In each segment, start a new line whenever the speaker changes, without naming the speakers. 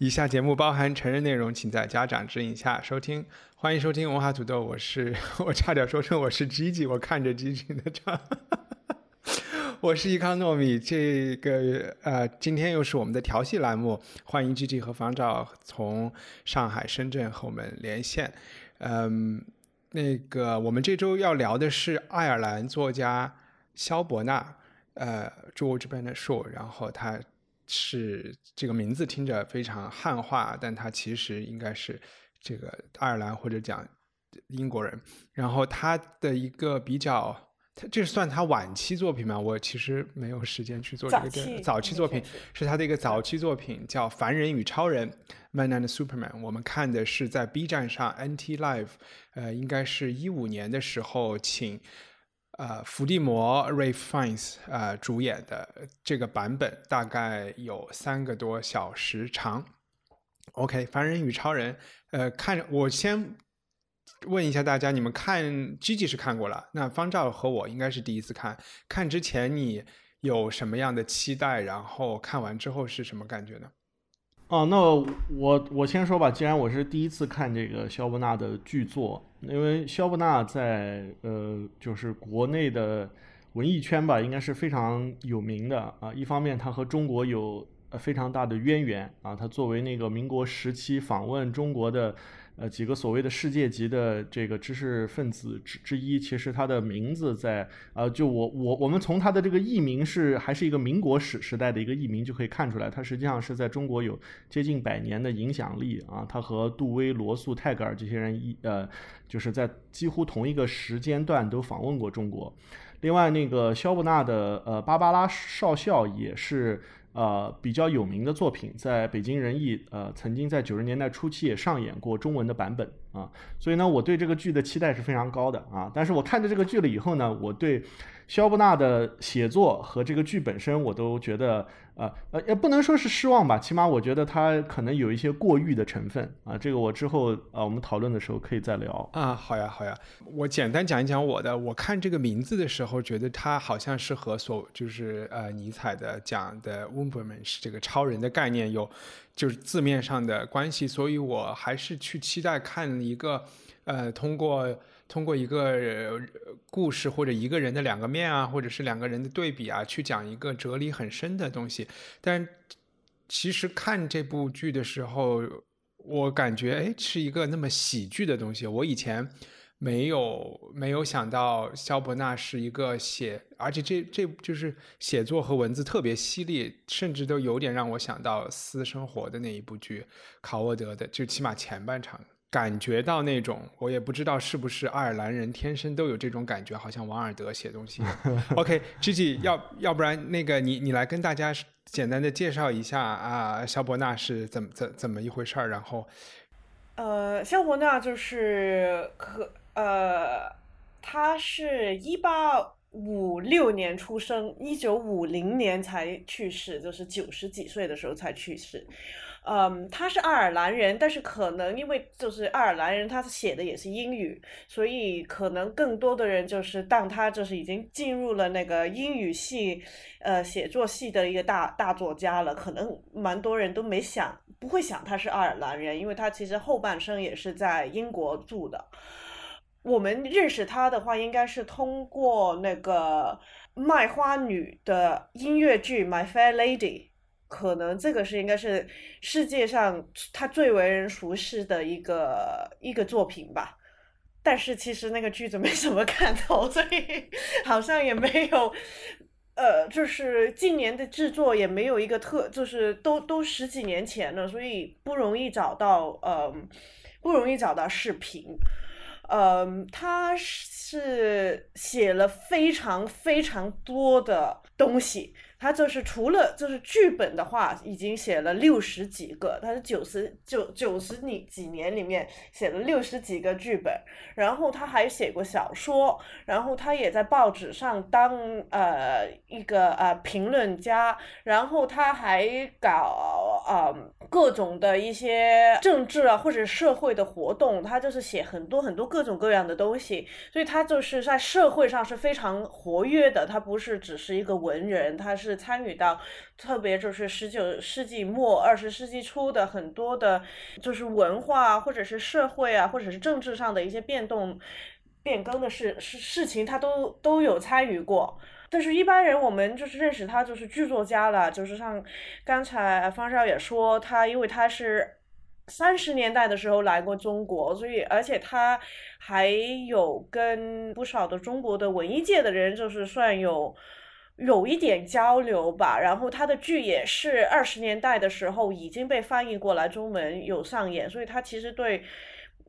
以下节目包含成人内容，请在家长指引下收听。欢迎收听文化土豆，我是 我差点说成我是 Gigi，我看着 Gigi 的唱，我是伊康糯米。这个呃，今天又是我们的调戏栏目，欢迎 Gigi 和方照从上海、深圳和我们连线。嗯，那个我们这周要聊的是爱尔兰作家肖伯纳，呃住我这边的树然后他。是这个名字听着非常汉化，但他其实应该是这个爱尔兰或者讲英国人。然后他的一个比较，他这算他晚期作品吗？我其实没有时间去做这个
早
早期作品，是他的一个早期作品叫《凡人与超人》（Man and Superman）。我们看的是在 B 站上 NT Live，呃，应该是一五年的时候请。呃，伏地魔 Ray Fiennes 呃主演的这个版本大概有三个多小时长。OK，凡人与超人，呃，看我先问一下大家，你们看 Gigi 是看过了，那方照和我应该是第一次看。看之前你有什么样的期待？然后看完之后是什么感觉呢？
哦，那我我先说吧。既然我是第一次看这个肖伯纳的剧作，因为肖伯纳在呃，就是国内的文艺圈吧，应该是非常有名的啊。一方面，他和中国有非常大的渊源啊。他作为那个民国时期访问中国的。呃，几个所谓的世界级的这个知识分子之之一，其实他的名字在呃，就我我我们从他的这个艺名是还是一个民国史时代的一个艺名就可以看出来，他实际上是在中国有接近百年的影响力啊。他和杜威、罗素、泰戈尔这些人一呃，就是在几乎同一个时间段都访问过中国。另外，那个肖伯纳的呃《芭芭拉少校》也是。呃，比较有名的作品，在北京人艺呃，曾经在九十年代初期也上演过中文的版本啊，所以呢，我对这个剧的期待是非常高的啊。但是我看着这个剧了以后呢，我对肖伯纳的写作和这个剧本身，我都觉得。呃呃，也不能说是失望吧，起码我觉得他可能有一些过誉的成分啊。这个我之后啊，我们讨论的时候可以再聊
啊。好呀，好呀，我简单讲一讲我的。我看这个名字的时候，觉得他好像是和所就是呃尼采的讲的 w o m b e r m a n 是这个超人的概念有就是字面上的关系，所以我还是去期待看一个呃通过。通过一个故事或者一个人的两个面啊，或者是两个人的对比啊，去讲一个哲理很深的东西。但其实看这部剧的时候，我感觉哎，是一个那么喜剧的东西。我以前没有没有想到肖伯纳是一个写，而且这这就是写作和文字特别犀利，甚至都有点让我想到私生活的那一部剧，考沃德的，就起码前半场。感觉到那种，我也不知道是不是爱尔兰人天生都有这种感觉，好像王尔德写东西。OK，Gigi，要要不然那个你你来跟大家简单的介绍一下啊，肖伯纳是怎么怎怎么一回事儿？然后，
呃，肖伯纳就是可呃，他是一八五六年出生，一九五零年才去世，就是九十几岁的时候才去世。嗯，他是爱尔兰人，但是可能因为就是爱尔兰人，他写的也是英语，所以可能更多的人就是当他就是已经进入了那个英语系，呃，写作系的一个大大作家了。可能蛮多人都没想，不会想他是爱尔兰人，因为他其实后半生也是在英国住的。我们认识他的话，应该是通过那个卖花女的音乐剧《My Fair Lady》。可能这个是应该是世界上他最为人熟悉的一个一个作品吧，但是其实那个剧子没什么看头，所以 好像也没有，呃，就是今年的制作也没有一个特，就是都都十几年前了，所以不容易找到，呃，不容易找到视频。嗯，他是写了非常非常多的东西。他就是除了就是剧本的话，已经写了六十几个，他是九十九九十几几年里面写了六十几个剧本，然后他还写过小说，然后他也在报纸上当呃一个呃评论家，然后他还搞呃各种的一些政治啊或者社会的活动，他就是写很多很多各种各样的东西，所以他就是在社会上是非常活跃的，他不是只是一个文人，他是。参与到，特别就是十九世纪末二十世纪初的很多的，就是文化或者是社会啊，或者是政治上的一些变动、变更的事事事情，他都都有参与过。但是，一般人我们就是认识他就是剧作家了，就是像刚才方少也说，他因为他是三十年代的时候来过中国，所以而且他还有跟不少的中国的文艺界的人，就是算有。有一点交流吧，然后他的剧也是二十年代的时候已经被翻译过来中文有上演，所以他其实对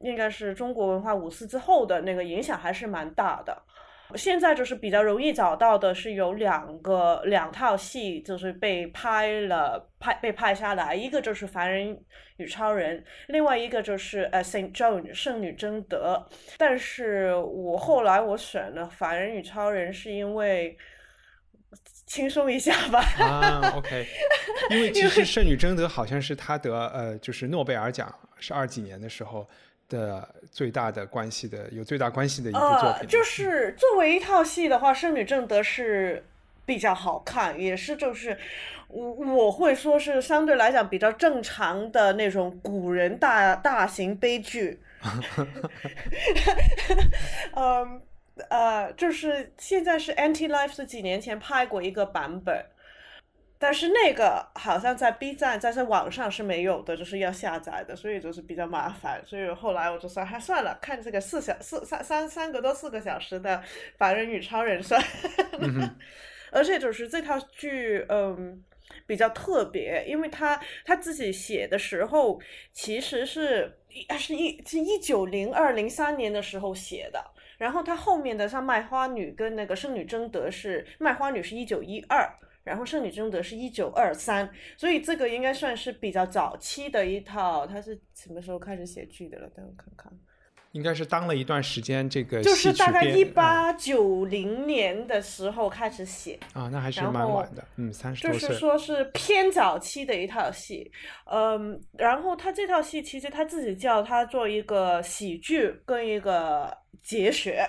应该是中国文化五四之后的那个影响还是蛮大的。现在就是比较容易找到的是有两个两套戏，就是被拍了拍被拍下来，一个就是《凡人与超人》，另外一个就是呃《Saint John》圣女贞德。但是我后来我选了《凡人与超人》，是因为。轻松一下吧。
啊，OK，因为其实《圣女贞德》好像是她得呃，就是诺贝尔奖是二几年的时候的最大的关系的有最大关系的一部作品。
就是作为一套戏的话，《圣女贞德》是比较好看，也是就是我我会说是相对来讲比较正常的那种古人大大型悲剧。嗯。呃，就是现在是 Anti Life 是几年前拍过一个版本，但是那个好像在 B 站在在网上是没有的，就是要下载的，所以就是比较麻烦。所以后来我就说，还算了，看这个四小四三三三个多四个小时的《凡人与超人》算。而且就是这套剧，嗯，比较特别，因为他他自己写的时候，其实是是一是一九零二零三年的时候写的。然后它后面的像卖花女跟那个圣女贞德是卖花女是一九一二，然后圣女贞德是一九二三，所以这个应该算是比较早期的一套。他是什么时候开始写剧的了？等我看看。
应该是当了一段时间这个，
就是大概一八九零年的时候开始写
啊，那还是蛮晚的，嗯，三十
就是说是偏早期的一套戏，嗯，然后他这套戏其实他自己叫他做一个喜剧跟一个节学，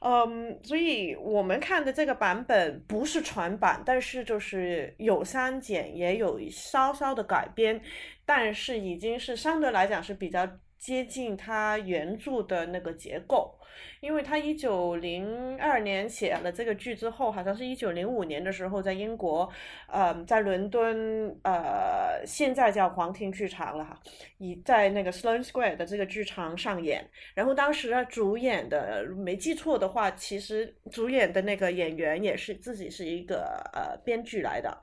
嗯，所以我们看的这个版本不是全版，但是就是有删减，也有稍稍的改编，但是已经是相对来讲是比较。接近它原著的那个结构，因为他一九零二年写了这个剧之后，好像是一九零五年的时候在英国，呃，在伦敦，呃，现在叫皇庭剧场了哈，以在那个 Sloane Square 的这个剧场上演。然后当时主演的，没记错的话，其实主演的那个演员也是自己是一个呃编剧来的。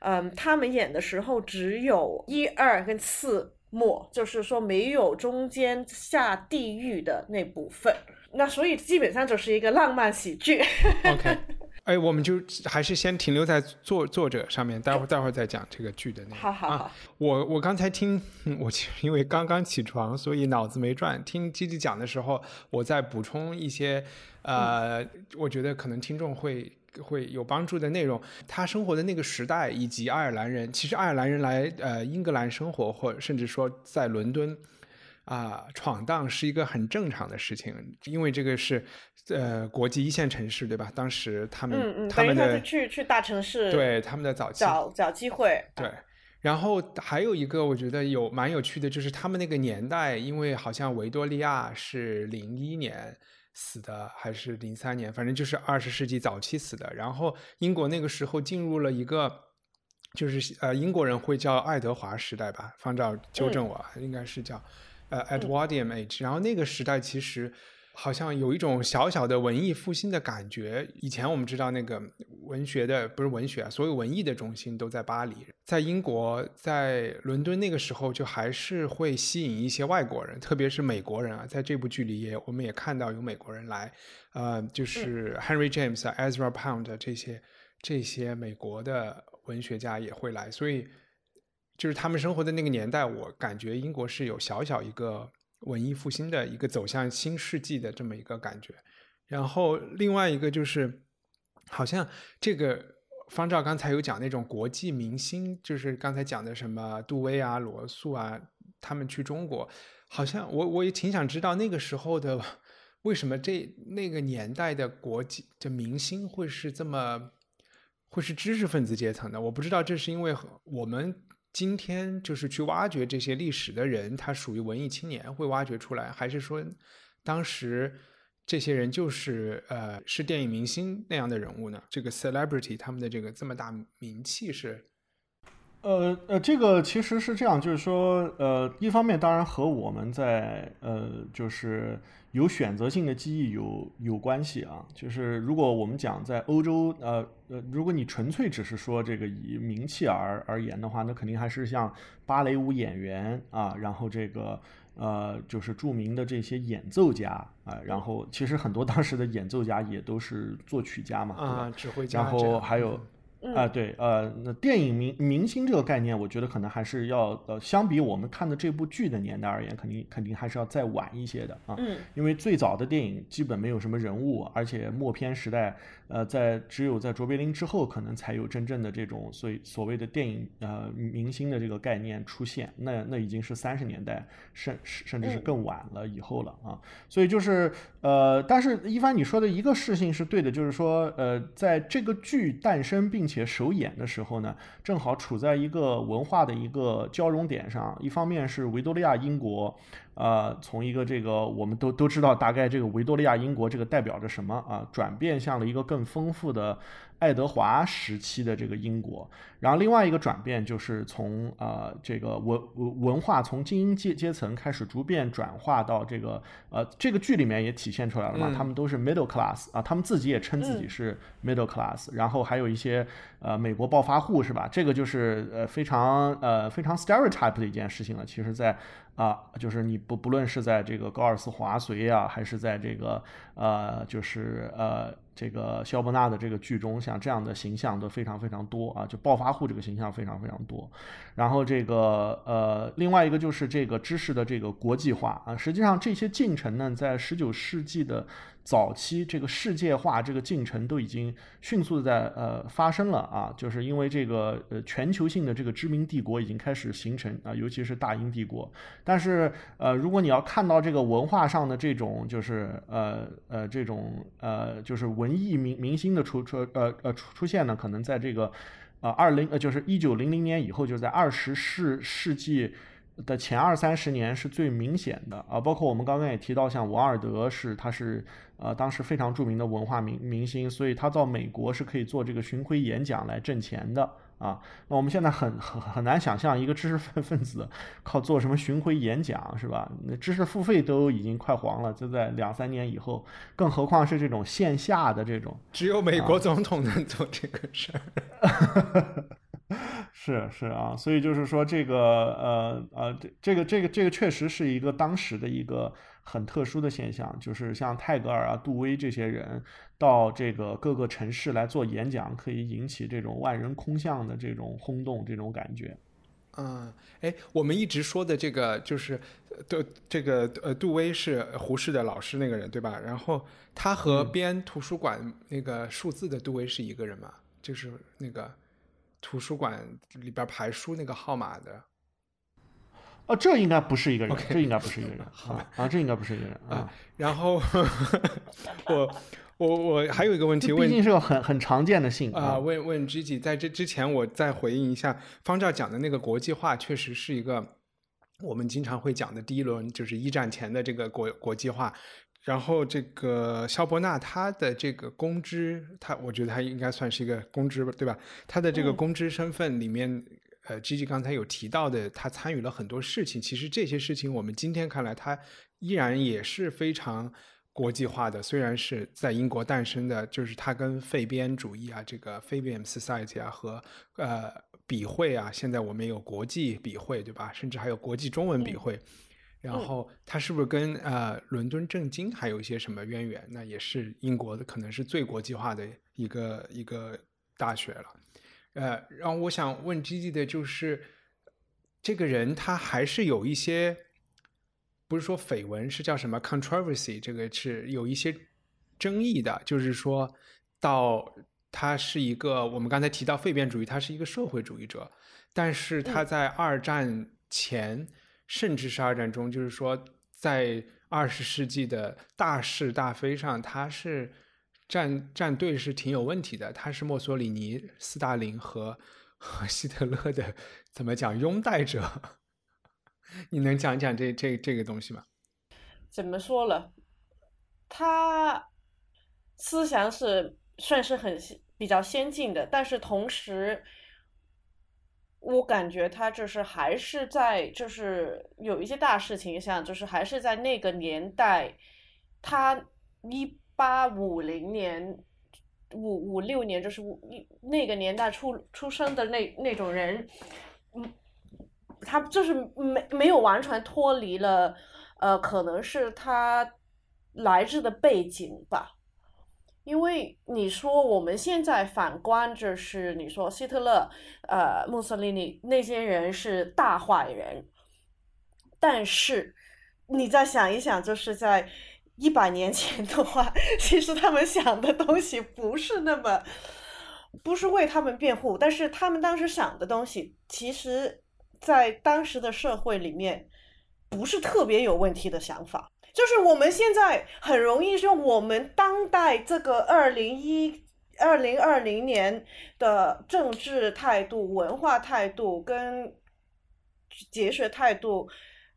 嗯，他们演的时候只有一二跟四。末就是说没有中间下地狱的那部分，那所以基本上就是一个浪漫喜剧。
OK，哎，我们就还是先停留在作作者上面，待会儿待会儿再讲这个剧的内容。
好好好，
我我刚才听我因为刚刚起床，所以脑子没转。听基基讲的时候，我再补充一些，呃，我觉得可能听众会。会有帮助的内容。他生活的那个时代，以及爱尔兰人，其实爱尔兰人来呃英格兰生活，或甚至说在伦敦啊闯荡，是一个很正常的事情，因为这个是呃国际一线城市，对吧？当时他们他们的
去去大城市，
对他们的早期
找找机会，
对。然后还有一个我觉得有蛮有趣的，就是他们那个年代，因为好像维多利亚是零一年。死的还是零三年，反正就是二十世纪早期死的。然后英国那个时候进入了一个，就是呃英国人会叫爱德华时代吧，方照纠正我，应该是叫呃 Edwardian Age。然后那个时代其实好像有一种小小的文艺复兴的感觉。以前我们知道那个文学的不是文学啊，所有文艺的中心都在巴黎，在英国，在伦敦那个时候就还是会吸引一些外国人，特别是美国人啊。在这部剧里也我们也看到有美国人来，呃，就是 Henry James 啊、Ezra Pound 这些这些美国的文学家也会来，所以就是他们生活的那个年代，我感觉英国是有小小一个。文艺复兴的一个走向新世纪的这么一个感觉，然后另外一个就是，好像这个方照刚才有讲那种国际明星，就是刚才讲的什么杜威啊、罗素啊，他们去中国，好像我我也挺想知道那个时候的为什么这那个年代的国际的明星会是这么会是知识分子阶层的？我不知道这是因为我们。今天就是去挖掘这些历史的人，他属于文艺青年会挖掘出来，还是说当时这些人就是呃是电影明星那样的人物呢？这个 celebrity 他们的这个这么大名气是？
呃呃，这个其实是这样，就是说呃，一方面当然和我们在呃就是。有选择性的记忆有有关系啊，就是如果我们讲在欧洲，呃呃，如果你纯粹只是说这个以名气而而言的话，那肯定还是像芭蕾舞演员啊，然后这个呃就是著名的这些演奏家啊，然后其实很多当时的演奏家也都是作曲家嘛，
啊，指挥家，
然后还有。啊，对，呃，那电影明明星这个概念，我觉得可能还是要，呃，相比我们看的这部剧的年代而言，肯定肯定还是要再晚一些的啊。
嗯，
因为最早的电影基本没有什么人物，而且默片时代。呃，在只有在卓别林之后，可能才有真正的这种所所谓的电影呃明星的这个概念出现。那那已经是三十年代，甚甚至是更晚了以后了啊。所以就是呃，但是一帆你说的一个事情是对的，就是说呃，在这个剧诞生并且且首演的时候呢，正好处在一个文化的一个交融点上。一方面是维多利亚英国。呃，从一个这个我们都都知道，大概这个维多利亚英国这个代表着什么啊？转变向了一个更丰富的。爱德华时期的这个英国，然后另外一个转变就是从呃这个文文化从精英阶阶层开始逐渐转化到这个呃这个剧里面也体现出来了嘛，他们都是 middle class 啊，他们自己也称自己是 middle class，然后还有一些呃美国暴发户是吧？这个就是呃非常呃非常 stereotype 的一件事情了。其实，在啊就是你不不论是在这个高尔斯华随啊，还是在这个呃就是呃。这个肖伯纳的这个剧中，像这样的形象都非常非常多啊，就暴发户这个形象非常非常多。然后这个呃，另外一个就是这个知识的这个国际化啊，实际上这些进程呢，在十九世纪的。早期这个世界化这个进程都已经迅速的在呃发生了啊，就是因为这个呃全球性的这个知名帝国已经开始形成啊，尤其是大英帝国。但是呃，如果你要看到这个文化上的这种就是呃呃这种呃就是文艺明明星的出出呃呃出出现呢，可能在这个呃二零呃就是一九零零年以后，就在二十世世纪。的前二三十年是最明显的啊，包括我们刚刚也提到，像王尔德是他是呃当时非常著名的文化明明星，所以他到美国是可以做这个巡回演讲来挣钱的啊。那我们现在很很很难想象一个知识分 分子靠做什么巡回演讲是吧？那知识付费都已经快黄了，就在两三年以后，更何况是这种线下的这种，
只有美国总统能做这个事儿。
是是啊，所以就是说这个呃呃，这这个这个这个确实是一个当时的一个很特殊的现象，就是像泰戈尔啊、杜威这些人到这个各个城市来做演讲，可以引起这种万人空巷的这种轰动，这种感觉。
嗯，哎，我们一直说的这个就是杜这个呃杜威是胡适的老师那个人对吧？然后他和编图书馆那个数字的杜威是一个人吗？就是那个。图书馆里边排书那个号码的，
哦，这应该不是一个人，这应该不是一个人，啊啊，这应该不是一个人啊。
然后 我我我还有一个问题问，
毕竟是个很很常见的姓
啊。问问 Gigi，在这之前我再回应一下方照讲的那个国际化，确实是一个我们经常会讲的第一轮，就是一战前的这个国国际化。然后这个肖伯纳他的这个公知，他我觉得他应该算是一个公知，对吧？他的这个公知身份里面，呃，G G 刚才有提到的，他参与了很多事情。其实这些事情我们今天看来，他依然也是非常国际化的，虽然是在英国诞生的，就是他跟废边主义啊，这个 Fabian Society 啊和呃笔会啊，现在我们有国际笔会，对吧？甚至还有国际中文笔会。然后它是不是跟呃伦敦政经还有一些什么渊源？那也是英国的，可能是最国际化的一个一个大学了。呃，然后我想问 G G 的就是，这个人他还是有一些，不是说绯闻，是叫什么 controversy？这个是有一些争议的，就是说到他是一个，我们刚才提到废变主义，他是一个社会主义者，但是他在二战前。甚至是二战中，就是说，在二十世纪的大是大非上，他是站站队是挺有问题的。他是墨索里尼、斯大林和和希特勒的怎么讲拥戴者？你能讲讲这这这个东西吗？
怎么说了？他思想是算是很比较先进的，但是同时。我感觉他就是还是在，就是有一些大事情上，就是还是在那个年代，他一八五零年五五六年，就是五一那个年代出出生的那那种人，嗯，他就是没没有完全脱离了，呃，可能是他来自的背景吧。因为你说我们现在反观，就是你说希特勒、呃墨索里尼那些人是大坏人，但是你再想一想，就是在一百年前的话，其实他们想的东西不是那么，不是为他们辩护，但是他们当时想的东西，其实在当时的社会里面，不是特别有问题的想法。就是我们现在很容易用我们当代这个二零一二零二零年的政治态度、文化态度跟哲学态度，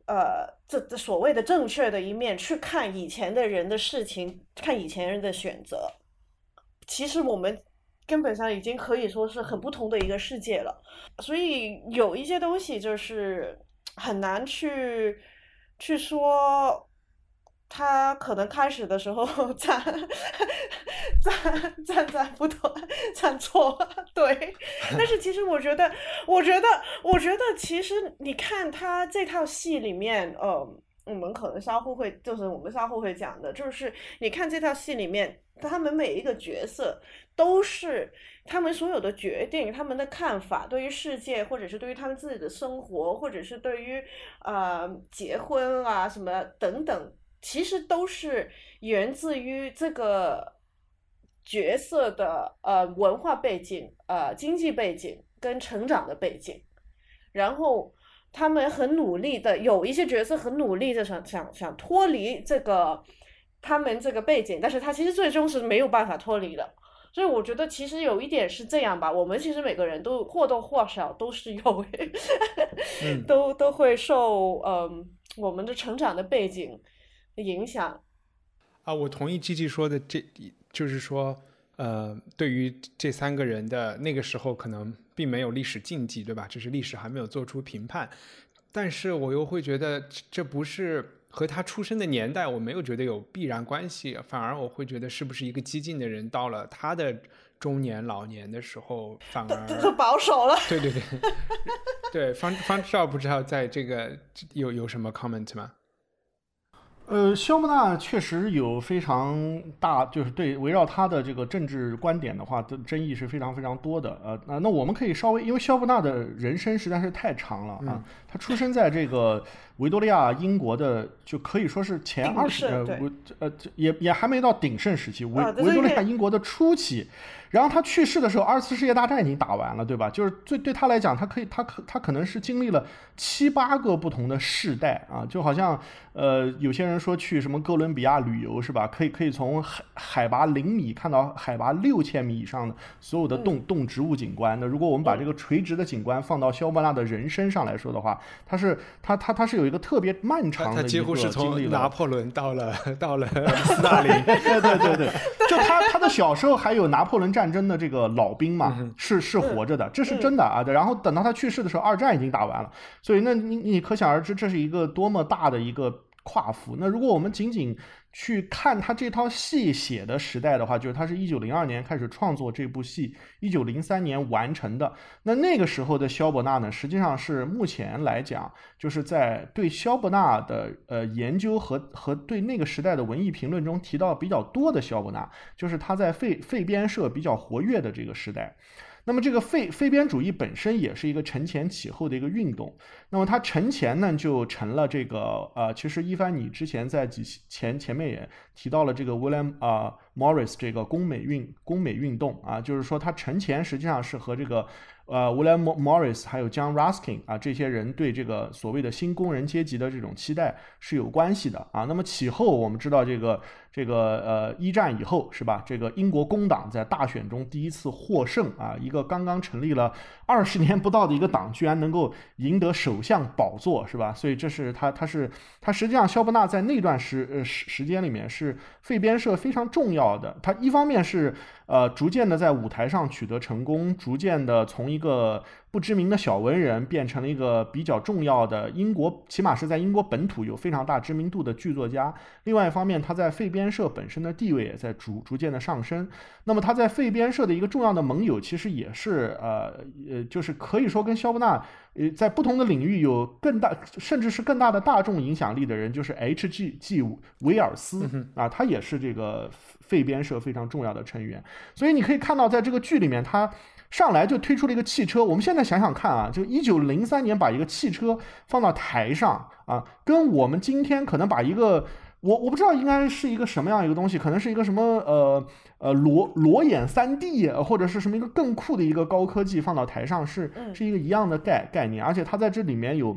呃，这这所谓的正确的一面去看以前的人的事情，看以前人的选择。其实我们根本上已经可以说是很不同的一个世界了。所以有一些东西就是很难去去说。他可能开始的时候站站站在不对，站错对，但是其实我觉得，我觉得，我觉得其实你看他这套戏里面，呃，我们可能稍后会，就是我们稍后会讲的，就是你看这套戏里面，他们每一个角色都是他们所有的决定，他们的看法，对于世界，或者是对于他们自己的生活，或者是对于呃结婚啊什么等等。其实都是源自于这个角色的呃文化背景、呃经济背景跟成长的背景，然后他们很努力的，有一些角色很努力的想想想脱离这个他们这个背景，但是他其实最终是没有办法脱离的。所以我觉得其实有一点是这样吧，我们其实每个人都或多或少都是有，都都会受嗯我们的成长的背景。影响
啊，我同意 G G 说的，这就是说，呃，对于这三个人的那个时候，可能并没有历史禁忌，对吧？只是历史还没有做出评判。但是我又会觉得，这不是和他出生的年代，我没有觉得有必然关系，反而我会觉得，是不是一个激进的人到了他的中年老年的时候，反而
保守了。
对对对，对方方知道不知道在这个有有什么 comment 吗？
呃，肖伯纳确实有非常大，就是对围绕他的这个政治观点的话，的争议是非常非常多的。呃，那那我们可以稍微，因为肖伯纳的人生实在是太长了啊，他出生在这个维多利亚英国的，就可以说是前二十呃维呃也也还没到鼎盛时期，维维多利亚英国的初期。然后他去世的时候，二次世界大战已经打完了，对吧？就是对对他来讲，他可以，他可他可能是经历了七八个不同的世代啊，就好像呃，有些人说去什么哥伦比亚旅游是吧？可以可以从海海拔零米看到海拔六千米以上的所有的动动植物景观。那如果我们把这个垂直的景观放到肖伯纳的人身上来说的话，他是他他他是有一个特别漫长的
几乎是从拿破仑到了到了 斯大林，
对对对对，就他他的小时候还有拿破仑。战争的这个老兵嘛，是是活着的，这是真的啊。然后等到他去世的时候，二战已经打完了，所以那你你可想而知，这是一个多么大的一个跨幅。那如果我们仅仅去看他这套戏写的时代的话，就是他是一九零二年开始创作这部戏，一九零三年完成的。那那个时候的肖伯纳呢，实际上是目前来讲，就是在对肖伯纳的呃研究和和对那个时代的文艺评论中提到比较多的肖伯纳，就是他在废废编社比较活跃的这个时代。那么这个废废编主义本身也是一个承前启后的一个运动。那么它承前呢，就成了这个呃，其实一帆你之前在几前前面也提到了这个威廉啊 Morris 这个工美运工美运动啊，就是说它承前实际上是和这个。呃，William Morris 还有 John Ruskin 啊，这些人对这个所谓的新工人阶级的这种期待是有关系的啊。那么其后我们知道，这个这个呃一战以后是吧？这个英国工党在大选中第一次获胜啊，一个刚刚成立了二十年不到的一个党，居然能够赢得首相宝座是吧？所以这是他他是他实际上肖伯纳在那段时呃时时间里面是废编社非常重要的。他一方面是。呃，逐渐的在舞台上取得成功，逐渐的从一个。不知名的小文人变成了一个比较重要的英国，起码是在英国本土有非常大知名度的剧作家。另外一方面，他在废编社本身的地位也在逐逐渐的上升。那么他在废编社的一个重要的盟友，其实也是呃呃，就是可以说跟肖伯纳呃在不同的领域有更大，甚至是更大的大众影响力的人，就是 H.G. G. 维尔斯啊，他也是这个废编社非常重要的成员。所以你可以看到，在这个剧里面，他。上来就推出了一个汽车，我们现在想想看啊，就一九零三年把一个汽车放到台上啊，跟我们今天可能把一个我我不知道应该是一个什么样一个东西，可能是一个什么呃呃裸裸眼三 D 或者是什么一个更酷的一个高科技放到台上是是一个一样的概概念，而且它在这里面有。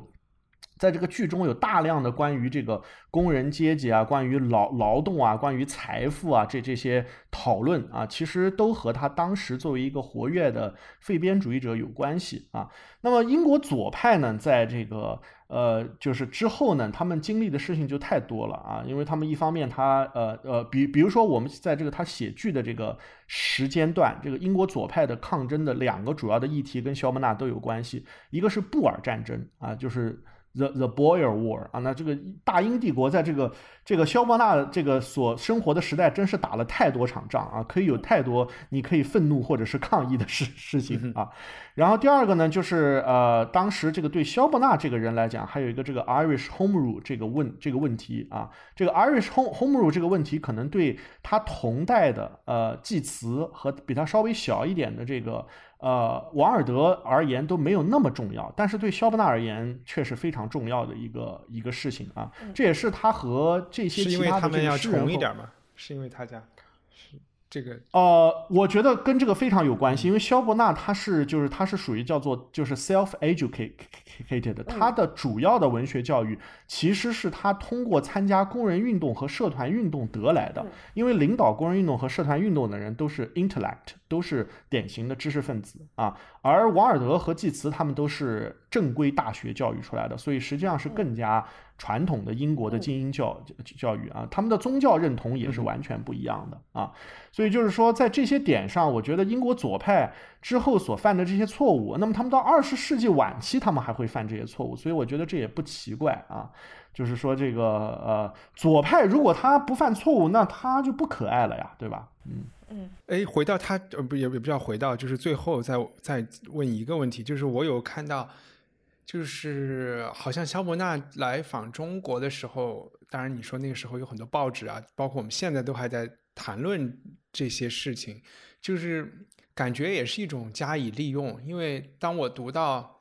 在这个剧中有大量的关于这个工人阶级啊，关于劳劳动啊，关于财富啊，这这些讨论啊，其实都和他当时作为一个活跃的废编主义者有关系啊。那么英国左派呢，在这个呃，就是之后呢，他们经历的事情就太多了啊，因为他们一方面他呃呃，比比如说我们在这个他写剧的这个时间段，这个英国左派的抗争的两个主要的议题跟肖伯纳都有关系，一个是布尔战争啊，就是。The The Boer War 啊，那这个大英帝国在这个这个肖伯纳这个所生活的时代，真是打了太多场仗啊，可以有太多你可以愤怒或者是抗议的事事情啊。然后第二个呢，就是呃，当时这个对肖伯纳这个人来讲，还有一个这个 Irish Home Rule 这个问这个问题啊，这个 Irish Home Home Rule 这个问题，可能对他同代的呃祭词和比他稍微小一点的这个。呃，王尔德而言都没有那么重要，但是对肖伯纳而言却是非常重要的一个一个事情啊。这也是他和这些其他的这些
人一点嘛？是因为他家。这个
呃，我觉得跟这个非常有关系，因为肖伯纳他是就是他是属于叫做就是 self educated，他的主要的文学教育其实是他通过参加工人运动和社团运动得来的，因为领导工人运动和社团运动的人都是 intellect，都是典型的知识分子啊，而王尔德和济慈他们都是正规大学教育出来的，所以实际上是更加。传统的英国的精英教教育啊，他们的宗教认同也是完全不一样的啊，所以就是说，在这些点上，我觉得英国左派之后所犯的这些错误，那么他们到二十世纪晚期，他们还会犯这些错误，所以我觉得这也不奇怪啊。就是说，这个呃，左派如果他不犯错误，那他就不可爱了呀，对吧？嗯
嗯。
哎，回到他呃不也也不叫回到，就是最后再再问一个问题，就是我有看到。就是好像肖伯纳来访中国的时候，当然你说那个时候有很多报纸啊，包括我们现在都还在谈论这些事情，就是感觉也是一种加以利用，因为当我读到。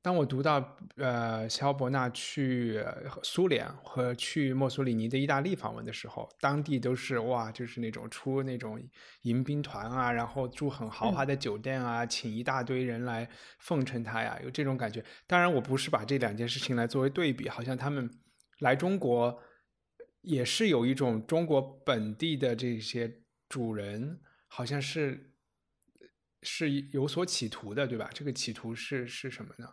当我读到呃肖伯纳去苏联和去墨索里尼的意大利访问的时候，当地都是哇，就是那种出那种迎宾团啊，然后住很豪华的酒店啊，请一大堆人来奉承他呀，有这种感觉。当然，我不是把这两件事情来作为对比，好像他们来中国也是有一种中国本地的这些主人，好像是是有所企图的，对吧？这个企图是是什么呢？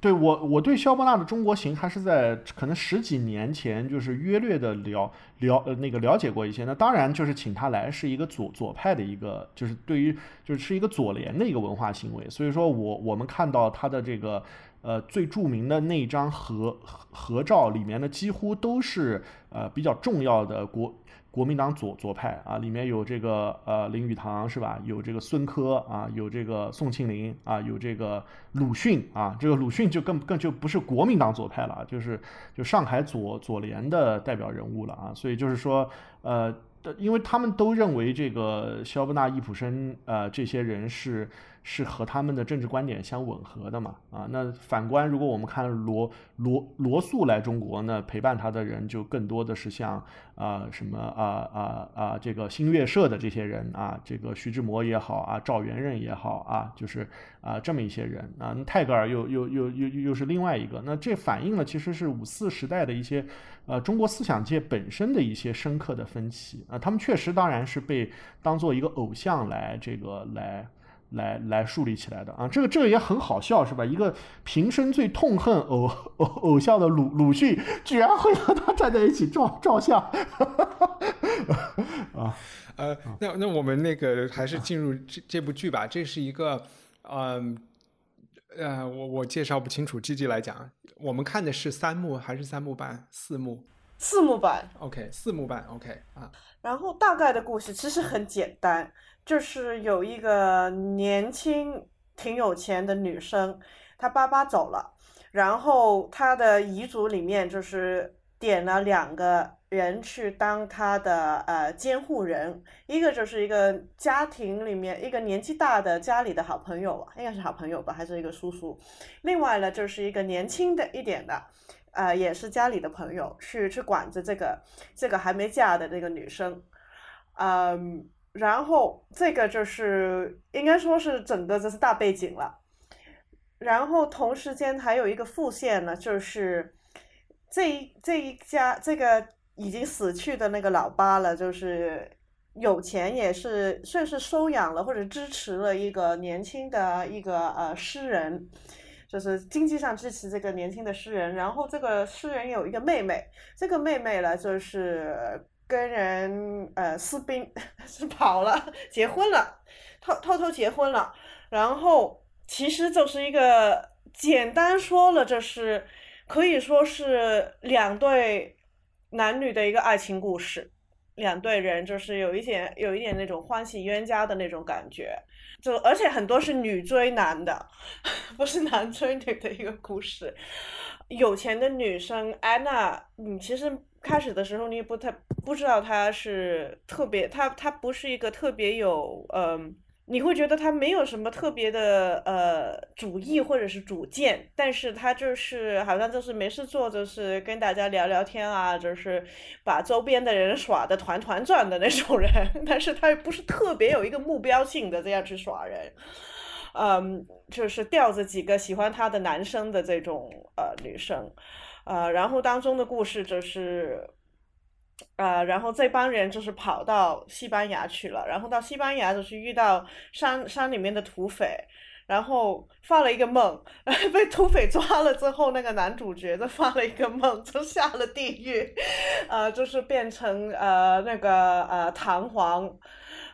对我，我对肖伯纳的中国行还是在可能十几年前，就是约略的了了呃那个了解过一些。那当然就是请他来是一个左左派的一个，就是对于就是是一个左联的一个文化行为。所以说我我们看到他的这个呃最著名的那张合合照里面呢几乎都是呃比较重要的国。国民党左左派啊，里面有这个呃林语堂是吧？有这个孙科啊，有这个宋庆龄啊，有这个鲁迅啊。这个鲁迅就更更就不是国民党左派了，就是就上海左左联的代表人物了啊。所以就是说呃，因为他们都认为这个肖伯纳、易卜生呃这些人是。是和他们的政治观点相吻合的嘛？啊，那反观如果我们看罗罗罗素来中国呢，陪伴他的人就更多的是像啊什么啊啊啊这个新月社的这些人啊，这个徐志摩也好啊，赵元任也好啊，就是啊这么一些人啊。泰戈尔又又又又又是另外一个，那这反映了其实是五四时代的一些呃中国思想界本身的一些深刻的分歧啊。他们确实当然是被当做一个偶像来这个来。来来树立起来的啊，这个这个也很好笑是吧？一个平生最痛恨偶偶偶像的鲁鲁迅，居然会和他站在一起照照相，啊
呃，那那我们那个还是进入这这部剧吧。这是一个，嗯呃，我我介绍不清楚，G G 来讲，我们看的是三幕还是三幕半？四幕？
四幕版。
OK，四幕版 OK 啊。
然后大概的故事其实很简单。就是有一个年轻、挺有钱的女生，她爸爸走了，然后她的遗嘱里面就是点了两个人去当她的呃监护人，一个就是一个家庭里面一个年纪大的家里的好朋友，应该是好朋友吧，还是一个叔叔，另外呢就是一个年轻的一点的，呃也是家里的朋友去去管着这个这个还没嫁的这个女生，嗯。然后这个就是应该说是整个这是大背景了，然后同时间还有一个副线呢，就是这一这一家这个已经死去的那个老八了，就是有钱也是算是收养了或者支持了一个年轻的一个呃诗人，就是经济上支持这个年轻的诗人，然后这个诗人有一个妹妹，这个妹妹呢就是。跟人呃私奔 是跑了，结婚了，偷偷偷结婚了，然后其实就是一个简单说了，就是可以说是两对男女的一个爱情故事，两对人就是有一点有一点那种欢喜冤家的那种感觉，就而且很多是女追男的，不是男追女的一个故事。有钱的女生安娜，你其实。开始的时候，你不太不知道他是特别，他他不是一个特别有，嗯，你会觉得他没有什么特别的呃主意或者是主见，但是他就是好像就是没事做，就是跟大家聊聊天啊，就是把周边的人耍的团团转的那种人，但是他不是特别有一个目标性的这样去耍人，嗯，就是吊着几个喜欢他的男生的这种呃女生。呃，然后当中的故事就是，呃，然后这帮人就是跑到西班牙去了，然后到西班牙就是遇到山山里面的土匪，然后发了一个梦，被土匪抓了之后，那个男主角就发了一个梦，就下了地狱，呃，就是变成呃那个呃弹簧，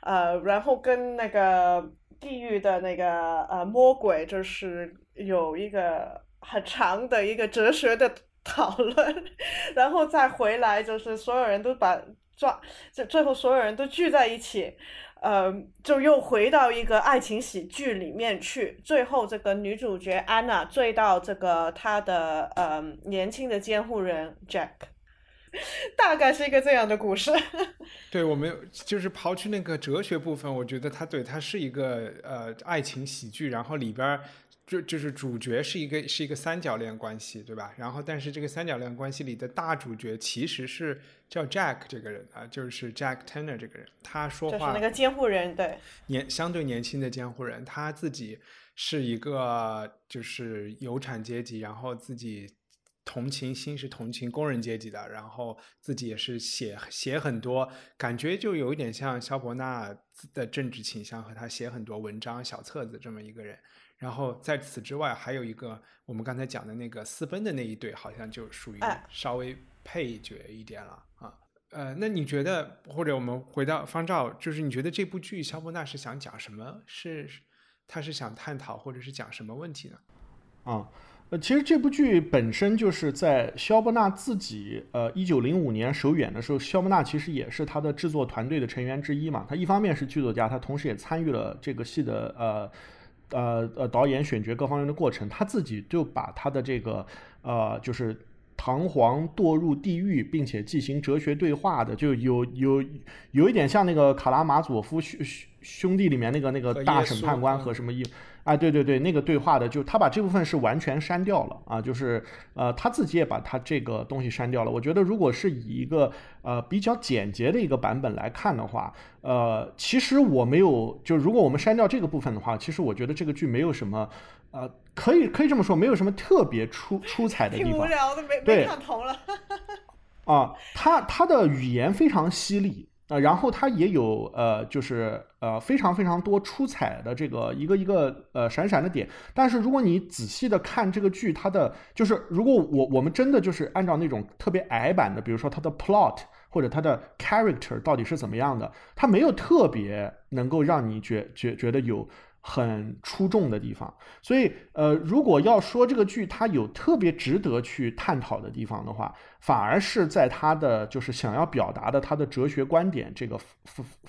呃，然后跟那个地狱的那个呃魔鬼就是有一个很长的一个哲学的。讨论，然后再回来，就是所有人都把抓，就最后所有人都聚在一起，呃，就又回到一个爱情喜剧里面去。最后这个女主角安娜追到这个她的呃年轻的监护人 Jack，大概是一个这样的故事。
对我们就是刨去那个哲学部分，我觉得它对它是一个呃爱情喜剧，然后里边。就就是主角是一个是一个三角恋关系，对吧？然后，但是这个三角恋关系里的大主角其实是叫 Jack 这个人啊，就是 Jack Tanner 这个人。他说话
就是那个监护人，对
年相对年轻的监护人，他自己是一个就是有产阶级，然后自己同情心是同情工人阶级的，然后自己也是写写很多，感觉就有一点像肖伯纳的政治倾向和他写很多文章小册子这么一个人。然后在此之外，还有一个我们刚才讲的那个私奔的那一对，好像就属于稍微配角一点了啊。呃，那你觉得，或者我们回到方照，就是你觉得这部剧肖伯纳是想讲什么？是他是想探讨，或者是讲什么问题呢？
啊。呃，其实这部剧本身就是在肖伯纳自己，呃，一九零五年首演的时候，肖伯纳其实也是他的制作团队的成员之一嘛。他一方面是剧作家，他同时也参与了这个戏的呃呃呃导演选角各方面的过程。他自己就把他的这个呃就是堂皇堕入地狱，并且进行哲学对话的，就有有有一点像那个卡拉马佐夫兄兄弟里面那个那个大审判官和什么一。啊，对对对，那个对话的，就他把这部分是完全删掉了啊，就是呃他自己也把他这个东西删掉了。我觉得如果是以一个呃比较简洁的一个版本来看的话，呃，其实我没有，就如果我们删掉这个部分的话，其实我觉得这个剧没有什么，呃，可以可以这么说，没有什么特别出出彩的地方。
挺无聊的，没没看头了。
啊，他他的语言非常犀利。啊，然后它也有呃，就是呃非常非常多出彩的这个一个一个呃闪闪的点。但是如果你仔细的看这个剧，它的就是如果我我们真的就是按照那种特别矮版的，比如说它的 plot 或者它的 character 到底是怎么样的，它没有特别能够让你觉觉觉得有。很出众的地方，所以呃，如果要说这个剧它有特别值得去探讨的地方的话，反而是在它的就是想要表达的它的哲学观点这个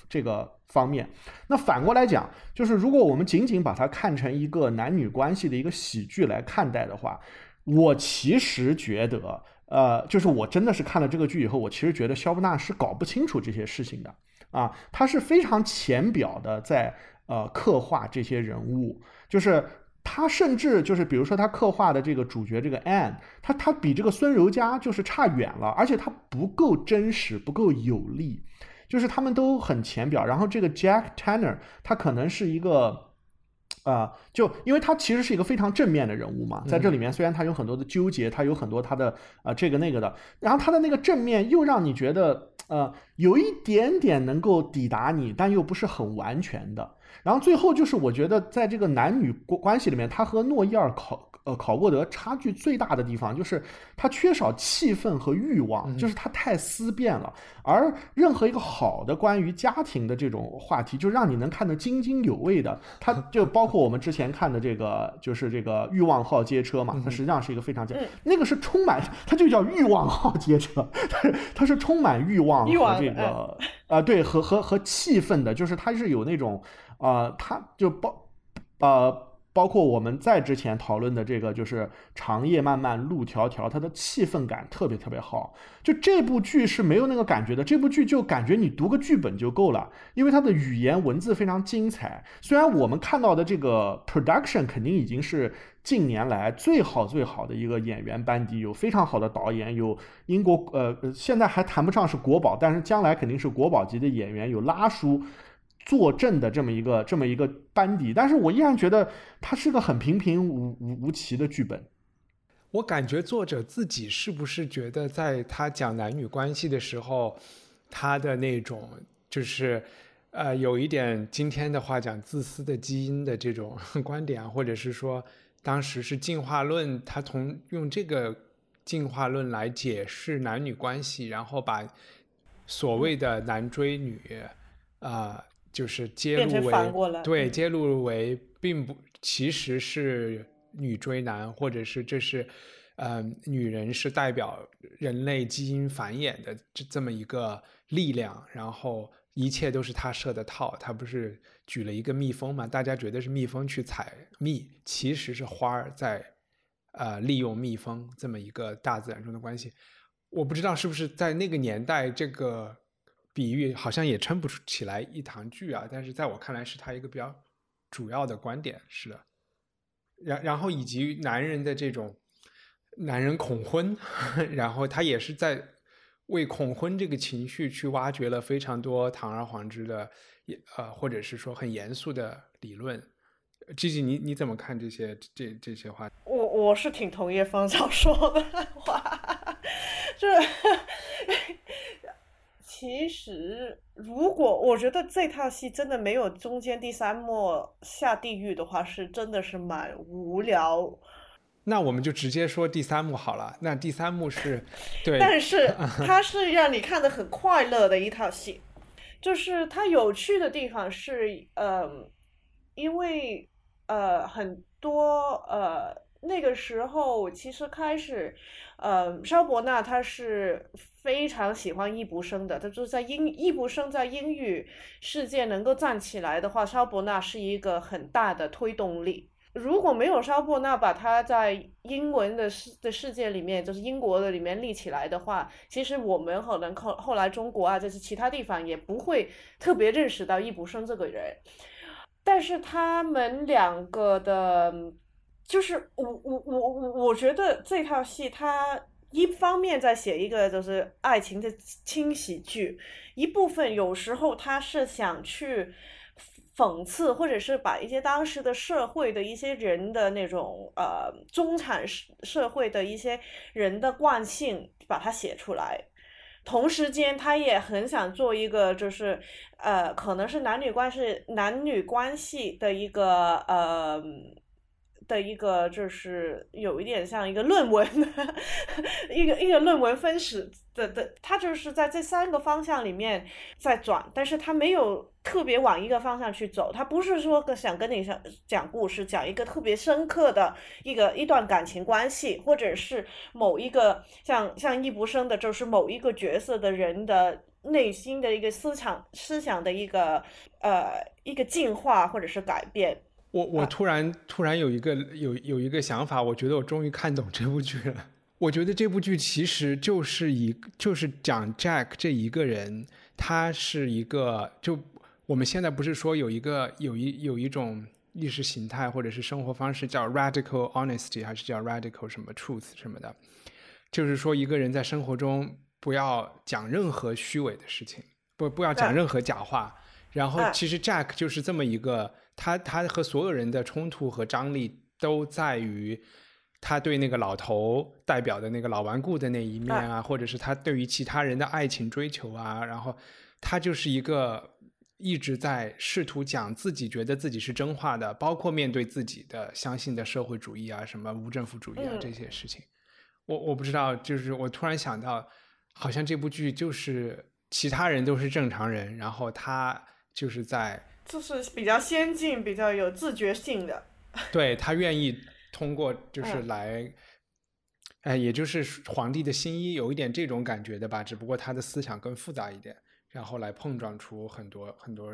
这个方面。那反过来讲，就是如果我们仅仅把它看成一个男女关系的一个喜剧来看待的话，我其实觉得，呃，就是我真的是看了这个剧以后，我其实觉得肖布纳是搞不清楚这些事情的啊，他是非常浅表的在。呃，刻画这些人物，就是他甚至就是，比如说他刻画的这个主角这个 Anne，他他比这个孙柔嘉就是差远了，而且他不够真实，不够有力，就是他们都很浅表。然后这个 Jack Tanner，他可能是一个，啊，就因为他其实是一个非常正面的人物嘛，在这里面虽然他有很多的纠结，他有很多他的啊这个那个的，然后他的那个正面又让你觉得呃有一点点能够抵达你，但又不是很完全的。然后最后就是，我觉得在这个男女关关系里面，他和诺伊尔考呃考沃德差距最大的地方，就是他缺少气氛和欲望，就是他太思辨了。而任何一个好的关于家庭的这种话题，就让你能看得津津有味的。他就包括我们之前看的这个，就是这个欲望号街车嘛，它实际上是一个非常简，那个是充满，它就叫欲望号街车，它是它是充满欲望和这个啊对和和和气氛的，就是它是有那种。啊，它就包，呃，包括我们在之前讨论的这个，就是长夜漫漫路迢迢，它的气氛感特别特别好。就这部剧是没有那个感觉的，这部剧就感觉你读个剧本就够了，因为它的语言文字非常精彩。虽然我们看到的这个 production 肯定已经是近年来最好最好的一个演员班底，有非常好的导演，有英国呃，现在还谈不上是国宝，但是将来肯定是国宝级的演员，有拉叔。坐镇的这么一个这么一个班底，但是我依然觉得它是个很平平无无无奇的剧本。
我感觉作者自己是不是觉得，在他讲男女关系的时候，他的那种就是呃有一点今天的话讲自私的基因的这种 观点，或者是说当时是进化论，他从用这个进化论来解释男女关系，然后把所谓的男追女啊。就是揭露为对揭露为并不其实是女追男，或者是这是，呃，女人是代表人类基因繁衍的这这么一个力量，然后一切都是他设的套。他不是举了一个蜜蜂嘛？大家觉得是蜜蜂去采蜜，其实是花儿在，呃，利用蜜蜂这么一个大自然中的关系。我不知道是不是在那个年代这个。比喻好像也撑不出起来一堂剧啊，但是在我看来是他一个比较主要的观点，是的。然然后以及男人的这种男人恐婚，然后他也是在为恐婚这个情绪去挖掘了非常多堂而皇之的，呃，或者是说很严肃的理论。吉吉你你怎么看这些这这些话？
我我是挺同意方 超说的话，就是。其实，如果我觉得这套戏真的没有中间第三幕下地狱的话，是真的是蛮无聊。
那我们就直接说第三幕好了。那第三幕是，对，
但是 它是让你看的很快乐的一套戏，就是它有趣的地方是，呃，因为呃很多呃那个时候其实开始，呃，肖伯纳他是非常喜欢易卜生的，他就是在英易卜生在英语世界能够站起来的话，肖伯纳是一个很大的推动力。如果没有肖伯纳把他在英文的世的世界里面，就是英国的里面立起来的话，其实我们可能后后来中国啊，就是其他地方也不会特别认识到易卜生这个人。但是他们两个的，就是我我我我我觉得这套戏，它一方面在写一个就是爱情的轻喜剧，一部分有时候他是想去。讽刺，或者是把一些当时的社会的一些人的那种呃中产社社会的一些人的惯性，把它写出来。同时间，他也很想做一个，就是呃，可能是男女关系男女关系的一个呃。的一个就是有一点像一个论文，一个一个论文分史的的，他就是在这三个方向里面在转，但是他没有特别往一个方向去走，他不是说想跟你讲讲故事，讲一个特别深刻的一个一段感情关系，或者是某一个像像易卜生的，就是某一个角色的人的内心的一个思想思想的一个呃一个进化或者是改变。
我我突然突然有一个有有一个想法，我觉得我终于看懂这部剧了。我觉得这部剧其实就是一就是讲 Jack 这一个人，他是一个就我们现在不是说有一个有一有一种意识形态或者是生活方式叫 radical honesty 还是叫 radical 什么 truth 什么的，就是说一个人在生活中不要讲任何虚伪的事情，不不要讲任何假话。然后其实 Jack 就是这么一个。他他和所有人的冲突和张力都在于他对那个老头代表的那个老顽固的那一面啊，或者是他对于其他人的爱情追求啊，然后他就是一个一直在试图讲自己觉得自己是真话的，包括面对自己的相信的社会主义啊、什么无政府主义啊这些事情。我我不知道，就是我突然想到，好像这部剧就是其他人都是正常人，然后他就是在。
就是比较先进、比较有自觉性的。
对他愿意通过就是来，哎，也就是皇帝的新衣，有一点这种感觉的吧。只不过他的思想更复杂一点，然后来碰撞出很多很多。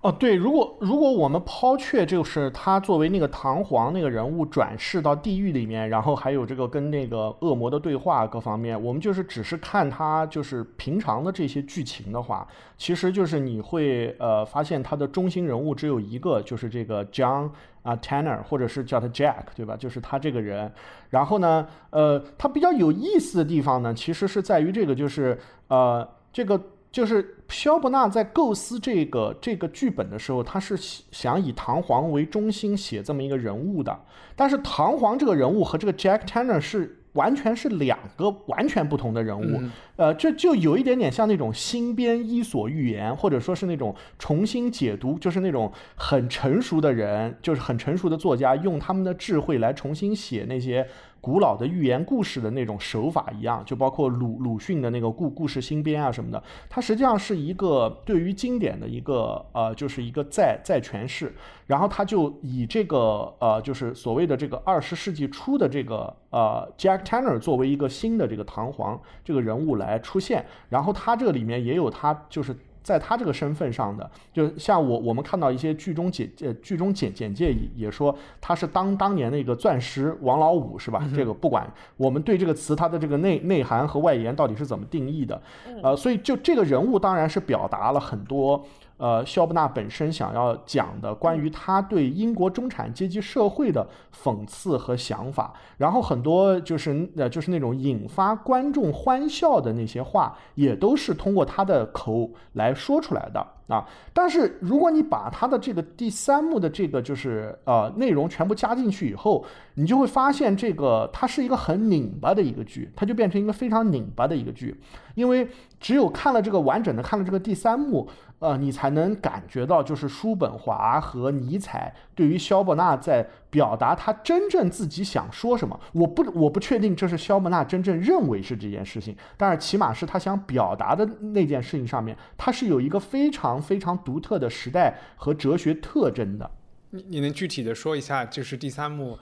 哦，对，如果如果我们抛却就是他作为那个唐皇那个人物转世到地狱里面，然后还有这个跟那个恶魔的对话各方面，我们就是只是看他就是平常的这些剧情的话，其实就是你会呃发现他的中心人物只有一个，就是这个 John 啊 Tanner，或者是叫他 Jack，对吧？就是他这个人。然后呢，呃，他比较有意思的地方呢，其实是在于这个，就是呃这个。就是肖伯纳在构思这个这个剧本的时候，他是想以唐璜为中心写这么一个人物的。但是唐璜这个人物和这个 Jack Tanner 是完全是两个完全不同的人物。呃，这就有一点点像那种新编《伊索寓言》，或者说是那种重新解读，就是那种很成熟的人，就是很成熟的作家，用他们的智慧来重新写那些。古老的寓言故事的那种手法一样，就包括鲁鲁迅的那个故故事新编啊什么的，它实际上是一个对于经典的一个呃，就是一个再再诠释。然后他就以这个呃，就是所谓的这个二十世纪初的这个呃 Jack Tanner 作为一个新的这个唐璜这个人物来出现。然后他这里面也有他就是。在他这个身份上的，就像我我们看到一些剧中简呃剧中简简介也说他是当当年那个钻石王老五是吧？这个不管我们对这个词它的这个内内涵和外延到底是怎么定义的，呃，所以就这个人物当然是表达了很多。呃，肖伯纳本身想要讲的关于他对英国中产阶级社会的讽刺和想法，然后很多就是呃就是那种引发观众欢笑的那些话，也都是通过他的口来说出来的。啊。但是如果你把他的这个第三幕的这个就是呃内容全部加进去以后，你就会发现这个它是一个很拧巴的一个剧，它就变成一个非常拧巴的一个剧，因为只有看了这个完整的看了这个第三幕。呃，你才能感觉到，就是叔本华和尼采对于萧伯纳在表达他真正自己想说什么。我不，我不确定这是萧伯纳真正认为是这件事情，但是起码是他想表达的那件事情上面，他是有一个非常非常独特的时代和哲学特征的。
你你能具体的说一下，就是第三幕，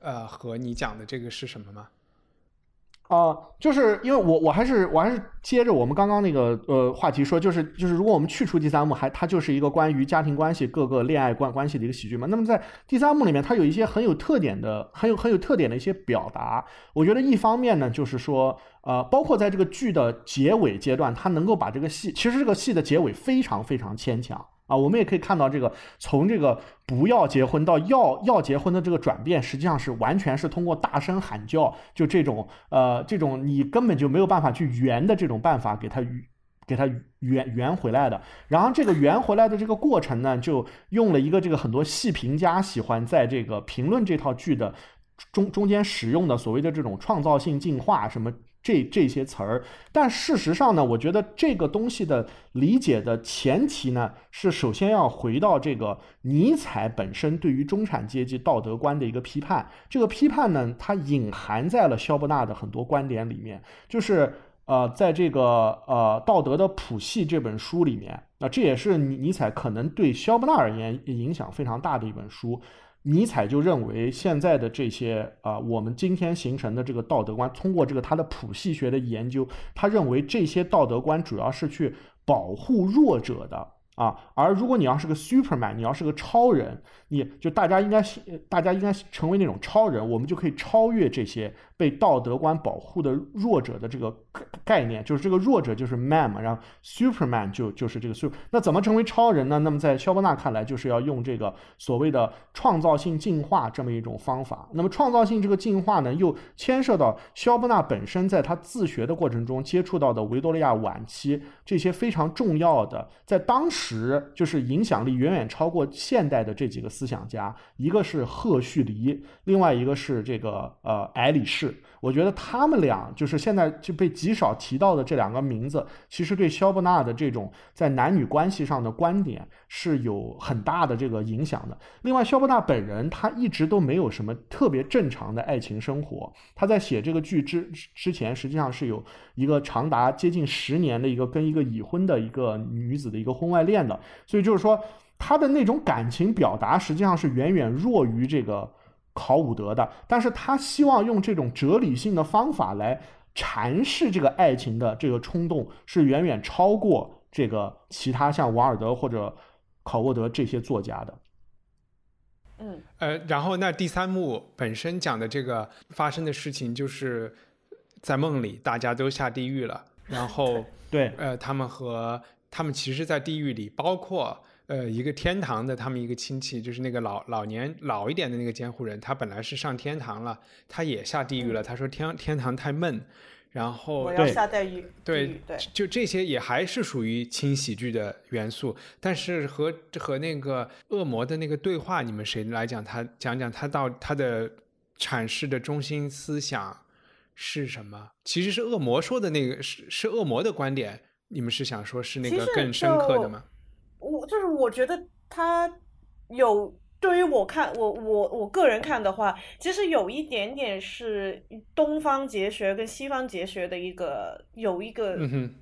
呃，和你讲的这个是什么吗？
啊，就是因为我我还是我还是接着我们刚刚那个呃话题说，就是就是如果我们去除第三幕，还它就是一个关于家庭关系各个恋爱关关系的一个喜剧嘛。那么在第三幕里面，它有一些很有特点的、很有很有特点的一些表达。我觉得一方面呢，就是说呃，包括在这个剧的结尾阶段，它能够把这个戏，其实这个戏的结尾非常非常牵强。啊，我们也可以看到这个从这个不要结婚到要要结婚的这个转变，实际上是完全是通过大声喊叫，就这种呃这种你根本就没有办法去圆的这种办法给他给他圆圆回来的。然后这个圆回来的这个过程呢，就用了一个这个很多戏评家喜欢在这个评论这套剧的中中间使用的所谓的这种创造性进化什么。这这些词儿，但事实上呢，我觉得这个东西的理解的前提呢，是首先要回到这个尼采本身对于中产阶级道德观的一个批判。这个批判呢，它隐含在了肖伯纳的很多观点里面，就是呃，在这个呃《道德的谱系》这本书里面，那这也是尼尼采可能对肖伯纳而言影响非常大的一本书。尼采就认为，现在的这些啊，我们今天形成的这个道德观，通过这个他的谱系学的研究，他认为这些道德观主要是去保护弱者的啊。而如果你要是个 Superman，你要是个超人，你就大家应该大家应该成为那种超人，我们就可以超越这些。被道德观保护的弱者的这个概念，就是这个弱者就是 man 嘛，然后 Superman 就就是这个 super。那怎么成为超人呢？那么在肖伯纳看来，就是要用这个所谓的创造性进化这么一种方法。那么创造性这个进化呢，又牵涉到肖伯纳本身在他自学的过程中接触到的维多利亚晚期这些非常重要的，在当时就是影响力远远超过现代的这几个思想家，一个是赫胥黎，另外一个是这个呃埃里士。我觉得他们俩就是现在就被极少提到的这两个名字，其实对肖伯纳的这种在男女关系上的观点是有很大的这个影响的。另外，肖伯纳本人他一直都没有什么特别正常的爱情生活。他在写这个剧之之前，实际上是有一个长达接近十年的一个跟一个已婚的一个女子的一个婚外恋的。所以就是说，他的那种感情表达实际上是远远弱于这个。考伍德的，但是他希望用这种哲理性的方法来阐释这个爱情的这个冲动，是远远超过这个其他像瓦尔德或者考沃德这些作家的。
嗯，
呃，然后那第三幕本身讲的这个发生的事情，就是在梦里大家都下地狱了，然后
对，
呃，他们和他们其实，在地狱里，包括。呃，一个天堂的他们一个亲戚，就是那个老老年老一点的那个监护人，他本来是上天堂了，他也下地狱了。他说天天堂太闷，然后
我要下地狱。
对
对，
就这些也还是属于轻喜剧的元素，但是和和那个恶魔的那个对话，你们谁来讲？他讲讲他到他的阐释的中心思想是什么？其实是恶魔说的那个是是恶魔的观点，你们是想说是那个更深刻的吗？
我就是我觉得他有对于我看我我我个人看的话，其实有一点点是东方哲学跟西方哲学的一个有一个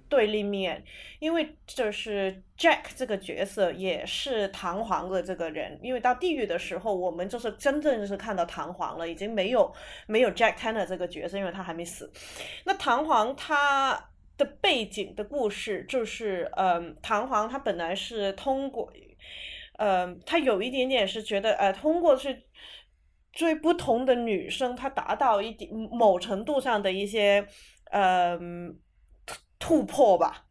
对立面，因为就是 Jack 这个角色也是弹簧的这个人，因为到地狱的时候，我们就是真正是看到弹簧了，已经没有没有 Jack Tanner 这个角色，因为他还没死。那弹簧他。的背景的故事就是，嗯，弹簧他本来是通过，嗯，他有一点点是觉得，呃，通过去追不同的女生，他达到一点某程度上的一些，嗯，突破吧，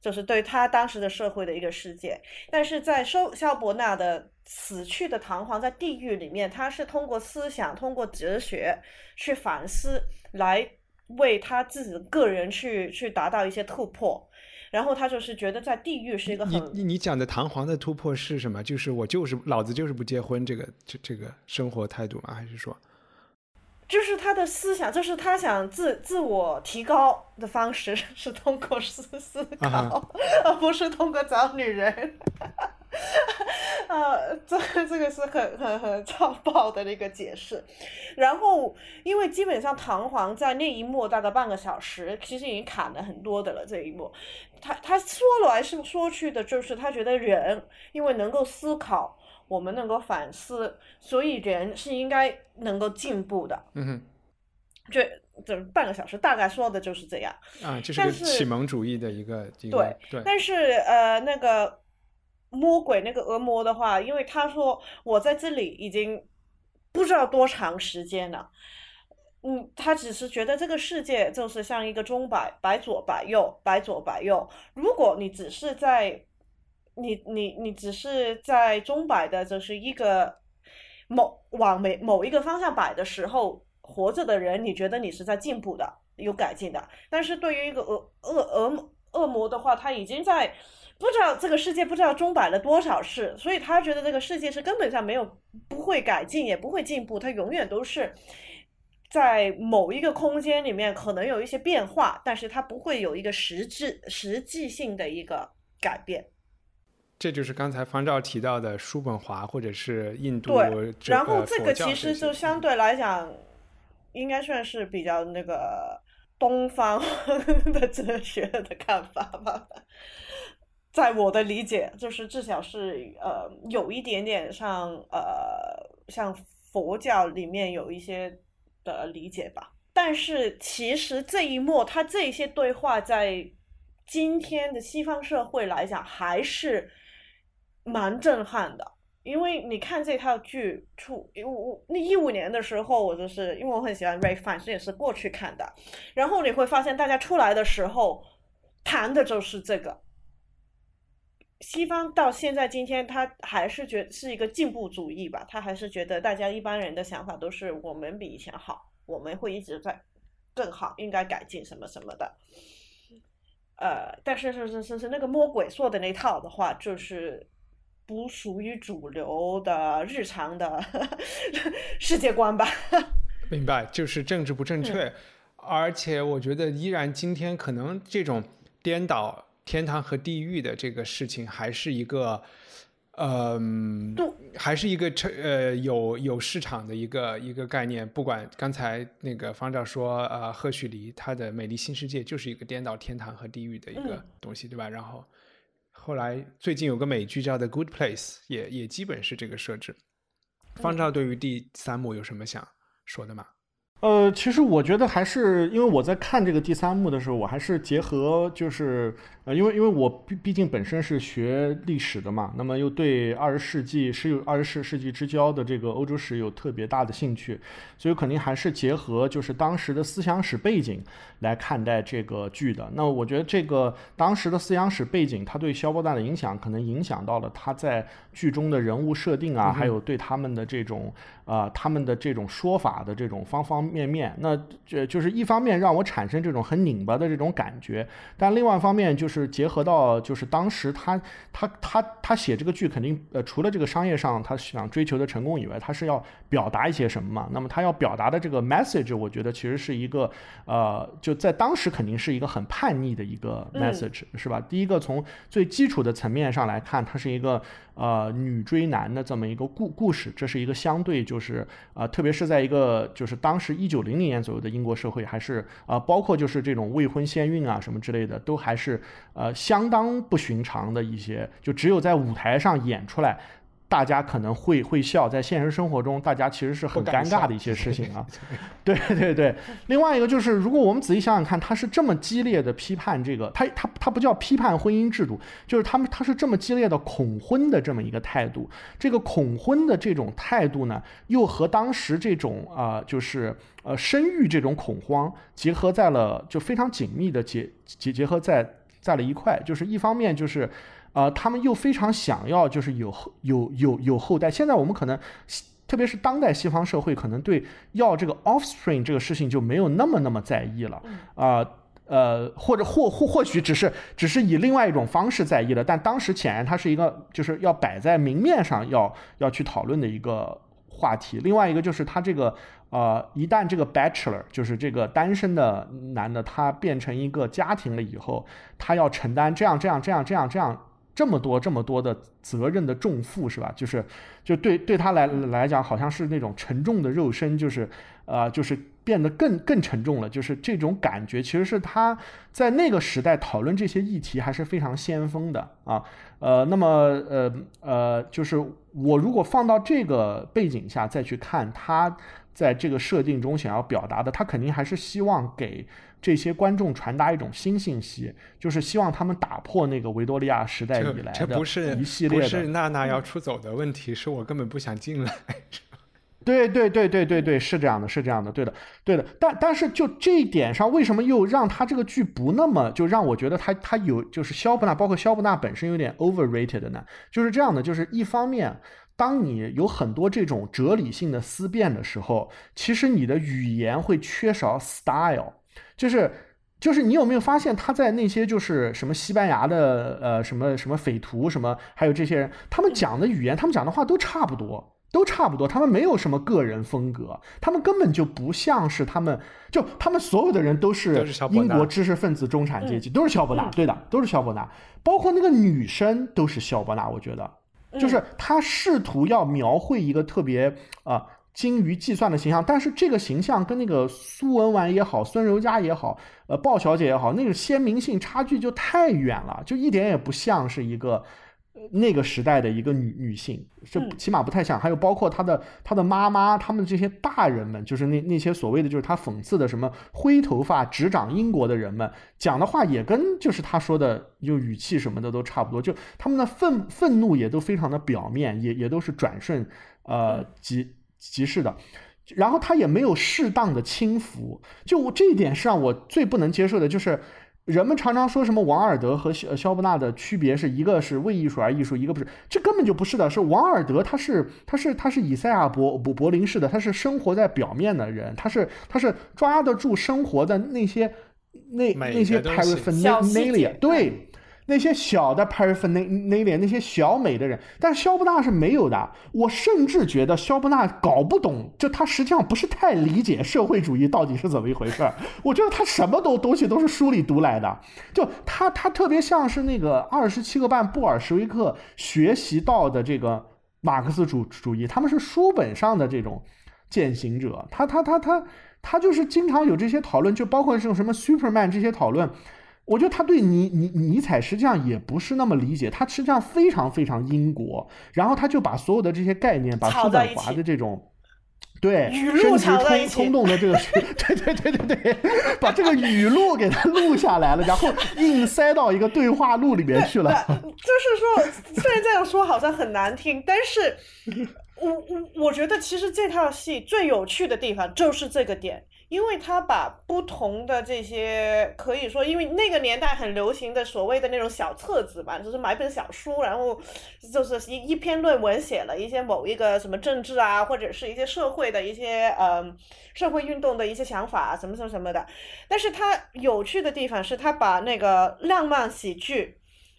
就是对他当时的社会的一个世界。但是在肖肖伯纳的死去的弹簧在地狱里面，他是通过思想、通过哲学去反思来。为他自己的个人去去达到一些突破，然后他就是觉得在地狱是一个
你
很
你你讲的弹簧的突破是什么？就是我就是老子就是不结婚这个这这个生活态度吗？还是说？
就是他的思想，就是他想自自我提高的方式 是通过思思考，
啊
而不是通过找女人。呃，这这个是很很很超爆的那个解释。然后，因为基本上弹簧在那一幕大概半个小时，其实已经砍了很多的了。这一幕，他他说来是说去的，就是他觉得人因为能够思考，我们能够反思，所以人是应该能够进步的。
嗯哼，
这这半个小时大概说的就是这样。
啊，这是个启蒙主义的一个一个
对
对
但是呃，那个魔鬼那个恶魔的话，因为他说我在这里已经不知道多长时间了。嗯，他只是觉得这个世界就是像一个钟摆，摆左摆右，摆左摆右。如果你只是在，你你你只是在钟摆的，就是一个某往每某一个方向摆的时候，活着的人，你觉得你是在进步的，有改进的。但是对于一个恶恶恶恶魔的话，他已经在不知道这个世界不知道钟摆了多少事，所以他觉得这个世界是根本上没有不会改进，也不会进步，它永远都是在某一个空间里面可能有一些变化，但是它不会有一个实质实际性的一个改变。
这就是刚才方照提到的叔本华或者是印度
对，然后这个其实就相对来讲，应该算是比较那个东方 的哲学的看法吧。在我的理解，就是至少是呃有一点点像呃像佛教里面有一些的理解吧。但是其实这一幕，他这些对话在今天的西方社会来讲，还是蛮震撼的。因为你看这套剧出，我我那一五年的时候，我就是因为我很喜欢 Ray Fan，所以也是过去看的。然后你会发现，大家出来的时候谈的就是这个。西方到现在今天，他还是觉是一个进步主义吧，他还是觉得大家一般人的想法都是我们比以前好，我们会一直在更好，应该改进什么什么的。呃，但是是是是是那个魔鬼说的那套的话，就是不属于主流的日常的 世界观吧。
明白，就是政治不正确，而且我觉得依然今天可能这种颠倒天堂和地狱的这个事情，还是一个，嗯、还是一个成呃有有市场的一个一个概念。不管刚才那个方照说，呃，赫胥黎他的《美丽新世界》就是一个颠倒天堂和地狱的一个
嗯
东西，对吧？然后后来最近有个美剧叫《The Good Place》，也也基本是这个设置。方照对于第三幕有什么想说的吗？
呃，其实我觉得还是因为我在看这个第三幕的时候，我还是结合就是呃，因为因为我毕毕竟本身是学历史的嘛，那么又对二十世纪是有二十世世纪之交的这个欧洲史有特别大的兴趣，所以肯定还是结合就是当时的思想史背景来看待这个剧的。那我觉得这个当时的思想史背景，它对肖伯纳的影响，可能影响到了他在剧中的人物设定啊，还有对他们的这种啊、他们的这种说法的这种方方面面。那这就是一方面让我产生这种很拧巴的这种感觉，但另外一方面就是结合到就是当时他他他他写这个剧肯定呃除了这个商业上他想追求的成功以外，他是要表达一些什么嘛？那么他要表达的这个 message，我觉得其实是一个呃就在当时肯定是一个很叛逆的一个
嗯
message，、是吧？第一个从最基础的层面上来看，它是一个呃女追男的这么一个故故事，这是一个相对就是呃特别是在一个就是当时一九零零年左右的英国社会，还是啊、呃包括就是这种未婚先孕啊什么之类的，都还是呃相当不寻常的一些，就只有在舞台上演出来。大家可能会会笑，在现实生活中，大家其实是很尴尬的一些事情啊。对 对对，另外一个就是，如果我们仔细想想看，他是这么激烈的批判这个，他他他不叫批判婚姻制度，就是他们他是这么激烈的恐婚的这么一个态度。这个恐婚的这种态度呢，又和当时这种啊、呃就是呃生育这种恐慌结合在了，就非常紧密的结结结合在在了一块。就是一方面就是。呃，他们又非常想要，就是有后有有有后代。现在我们可能，特别是当代西方社会，可能对要这个 offspring 这个事情就没有那么那么在意了。啊、呃，或者或或或许只是只是以另外一种方式在意了，但当时显然它是一个就是要摆在明面上要要去讨论的一个话题。另外一个就是他这个呃，一旦这个 bachelor 就是这个单身的男的，他变成一个家庭了以后，他要承担这样这样这样这样这样这么多这么多的责任的重负，是吧？就是就对对他来来讲，好像是那种沉重的肉身，就是呃，就是。变得更更沉重了，就是这种感觉，其实是他在那个时代讨论这些议题还是非常先锋的啊。呃，那么呃呃，就是我如果放到这个背景下再去看他在这个设定中想要表达的，他肯定还是希望给这些观众传达一种新信息，就是希望他们打破那个维多利亚时代以来的一系列的。
不是娜娜要出走的问题，是我根本不想进来。
对对对对对对，是这样的，是这样的，对的，对的。但但是就这一点上，为什么又让他这个剧不那么就让我觉得他他有就是肖布纳，包括肖布纳本身有点 overrated 呢？就是这样的，就是一方面，当你有很多这种哲理性的思辨的时候，其实你的语言会缺少 style，就是就是你有没有发现他在那些就是什么西班牙的呃什么什么匪徒什么，还有这些人，他们讲的语言，他们讲的话都差不多。都差不多，他们没有什么个人风格，他们根本就不像是他们，就他们所有的人都是英国知识分子中产阶级，都是肖伯纳，对的，都是肖伯纳，包括那个女生都是肖伯纳。我觉得，就是他试图要描绘一个特别啊精于计算的形象，但是这个形象跟那个苏文纨也好，孙柔嘉也好，呃，鲍小姐也好，那个鲜明性差距就太远了，就一点也不像是一个。那个时代的一个女女性，这起码不太像。还有包括她的她的妈妈，他们这些大人们，就是那那些所谓的就是她讽刺的什么灰头发执掌英国的人们，讲的话也跟就是她说的就语气什么的都差不多。就他们的愤愤怒也都非常的表面，也也都是转瞬呃即即逝的。然后他也没有适当的轻浮，就这一点是让我最不能接受的，就是。人们常常说什么王尔德和肖肖伯纳的区别是一个是为艺术而艺术，一个不是，这根本就不是的。是王尔德，他是他是他是以赛亚柏柏柏林式的，他是生活在表面的人，他是他是抓得住生活的那些那那些 paraphernalia，对。那些小的 paraphernalia，那些小美的人，但是肖布纳是没有的。我甚至觉得肖布纳搞不懂，就他实际上不是太理解社会主义到底是怎么一回事儿。我觉得他什么都东西都是书里读来的，就他他特别像是那个二十七个半布尔什维克学习到的这个马克思主主义，他们是书本上的这种践行者。他他他他他就是经常有这些讨论，就包括这种什么 Superman 这些讨论。我觉得他对尼尼尼采实际上也不是那么理解，他实际上非常非常英国，然后他就把所有的这些概念，把叔本华的这种，对，生殖冲冲动的这个，对对对对对，把这个语录给他录下来了，然后硬塞到一个对话录里面去了。
就是说，虽然这样说好像很难听，但是我我我觉得其实这套戏最有趣的地方就是这个点。因为他把不同的这些可以说，因为那个年代很流行的所谓的那种小册子吧，就是买本小书，然后就是一一篇论文写了一些某一个什么政治啊，或者是一些社会的一些呃社会运动的一些想法什么什么什么的。但是他有趣的地方是他把那个浪漫喜剧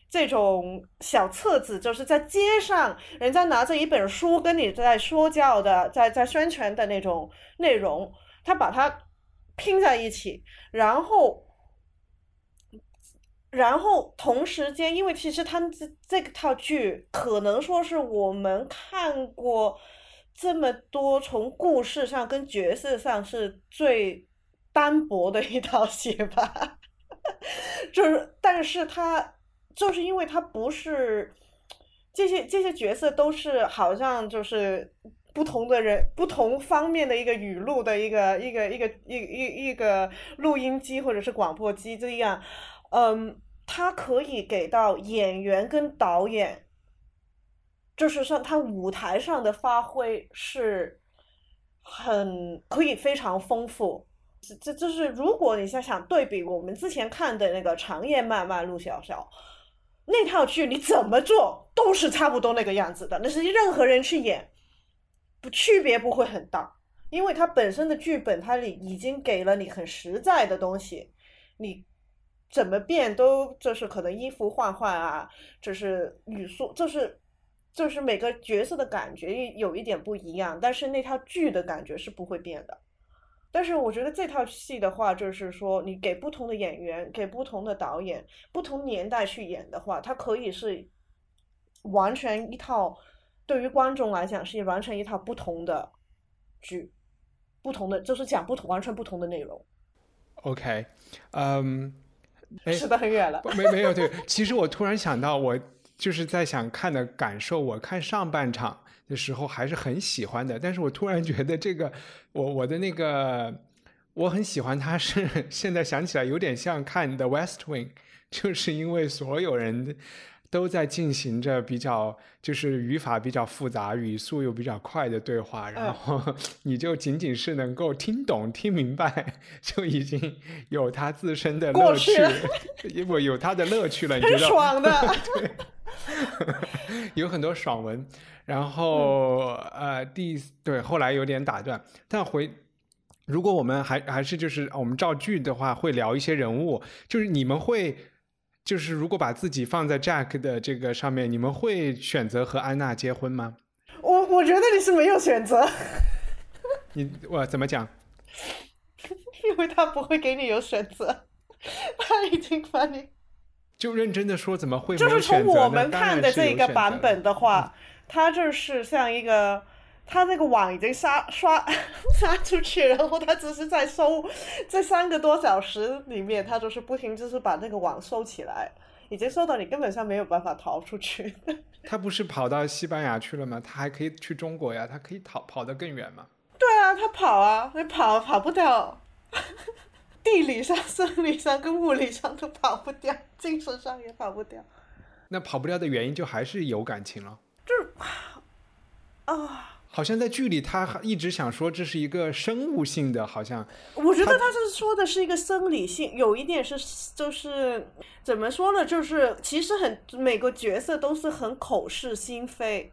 这种小册子，就是在街上人家拿着一本书跟你在说教的，在在宣传的那种内容。他把它拼在一起，然后，然后同时间，因为其实他们这这套剧可能说是我们看过这么多从故事上跟角色上是最单薄的一套戏吧，就是，但是他就是因为他不是这些这些角色都是好像就是。不同的人，不同方面的一个语录的一个一个一个一一一个录音机或者是广播机这样，嗯，它可以给到演员跟导演，就是说他舞台上的发挥是很可以非常丰富。这这就是如果你想想对比我们之前看的那个长夜漫漫陆小小那套剧，你怎么做都是差不多那个样子的，那是任何人去演。不区别不会很大，因为它本身的剧本它里已经给了你很实在的东西，你怎么变都就是可能衣服换换啊，就是语速，就是就是每个角色的感觉有一点不一样，但是那套剧的感觉是不会变的。但是我觉得这套戏的话，就是说你给不同的演员、给不同的导演、不同年代去演的话，它可以是完全一套对于观众来讲是完成一套不同的剧，不同的就是讲不同完全不同的内容。
OK，嗯，
扯 得很远了。
没没有对，其实我突然想到，我就是在想看的感受，我看上半场。的时候还是很喜欢的，但是我突然觉得这个，我我的那个我很喜欢，他是现在想起来有点像看的《West Wing》，就是因为所有人都在进行着比较就是语法比较复杂、语速又比较快的对话，然后 你就仅仅是能够听懂、听明白，就已经有它自身的乐趣，我有它的乐趣了，你知道？
爽的，
对，有很多爽文。然后呃，第对后来有点打断，但回如果我们还还是就是我们造句的话，会聊一些人物，就是你们会就是如果把自己放在 Jack 的这个上面，你们会选择和安娜结婚吗？
我我觉得你是没有选择。
你我怎么讲？
因为他不会给你有选择，他已经把你
就认真的说怎么会
就是从我们看
的
这个版本的话。他就是像一个，他那个网已经撒 刷撒出去，然后他只是在收，这三个多小时里面，他就是不停就是把那个网收起来，已经收到你根本上没有办法逃出去。
他不是跑到西班牙去了吗？他还可以去中国呀，他可以逃跑得更远吗？
对啊，他跑啊，你跑跑不掉，地理上、生理上跟物理上都跑不掉，精神上也跑不掉。
那跑不掉的原因就还是有感情了。
就是 啊，
好像在剧里他一直想说这是一个生物性的，好像
我觉得他是说的是一个生理性，有一点是就是怎么说呢？就是其实很每个角色都是很口是心非，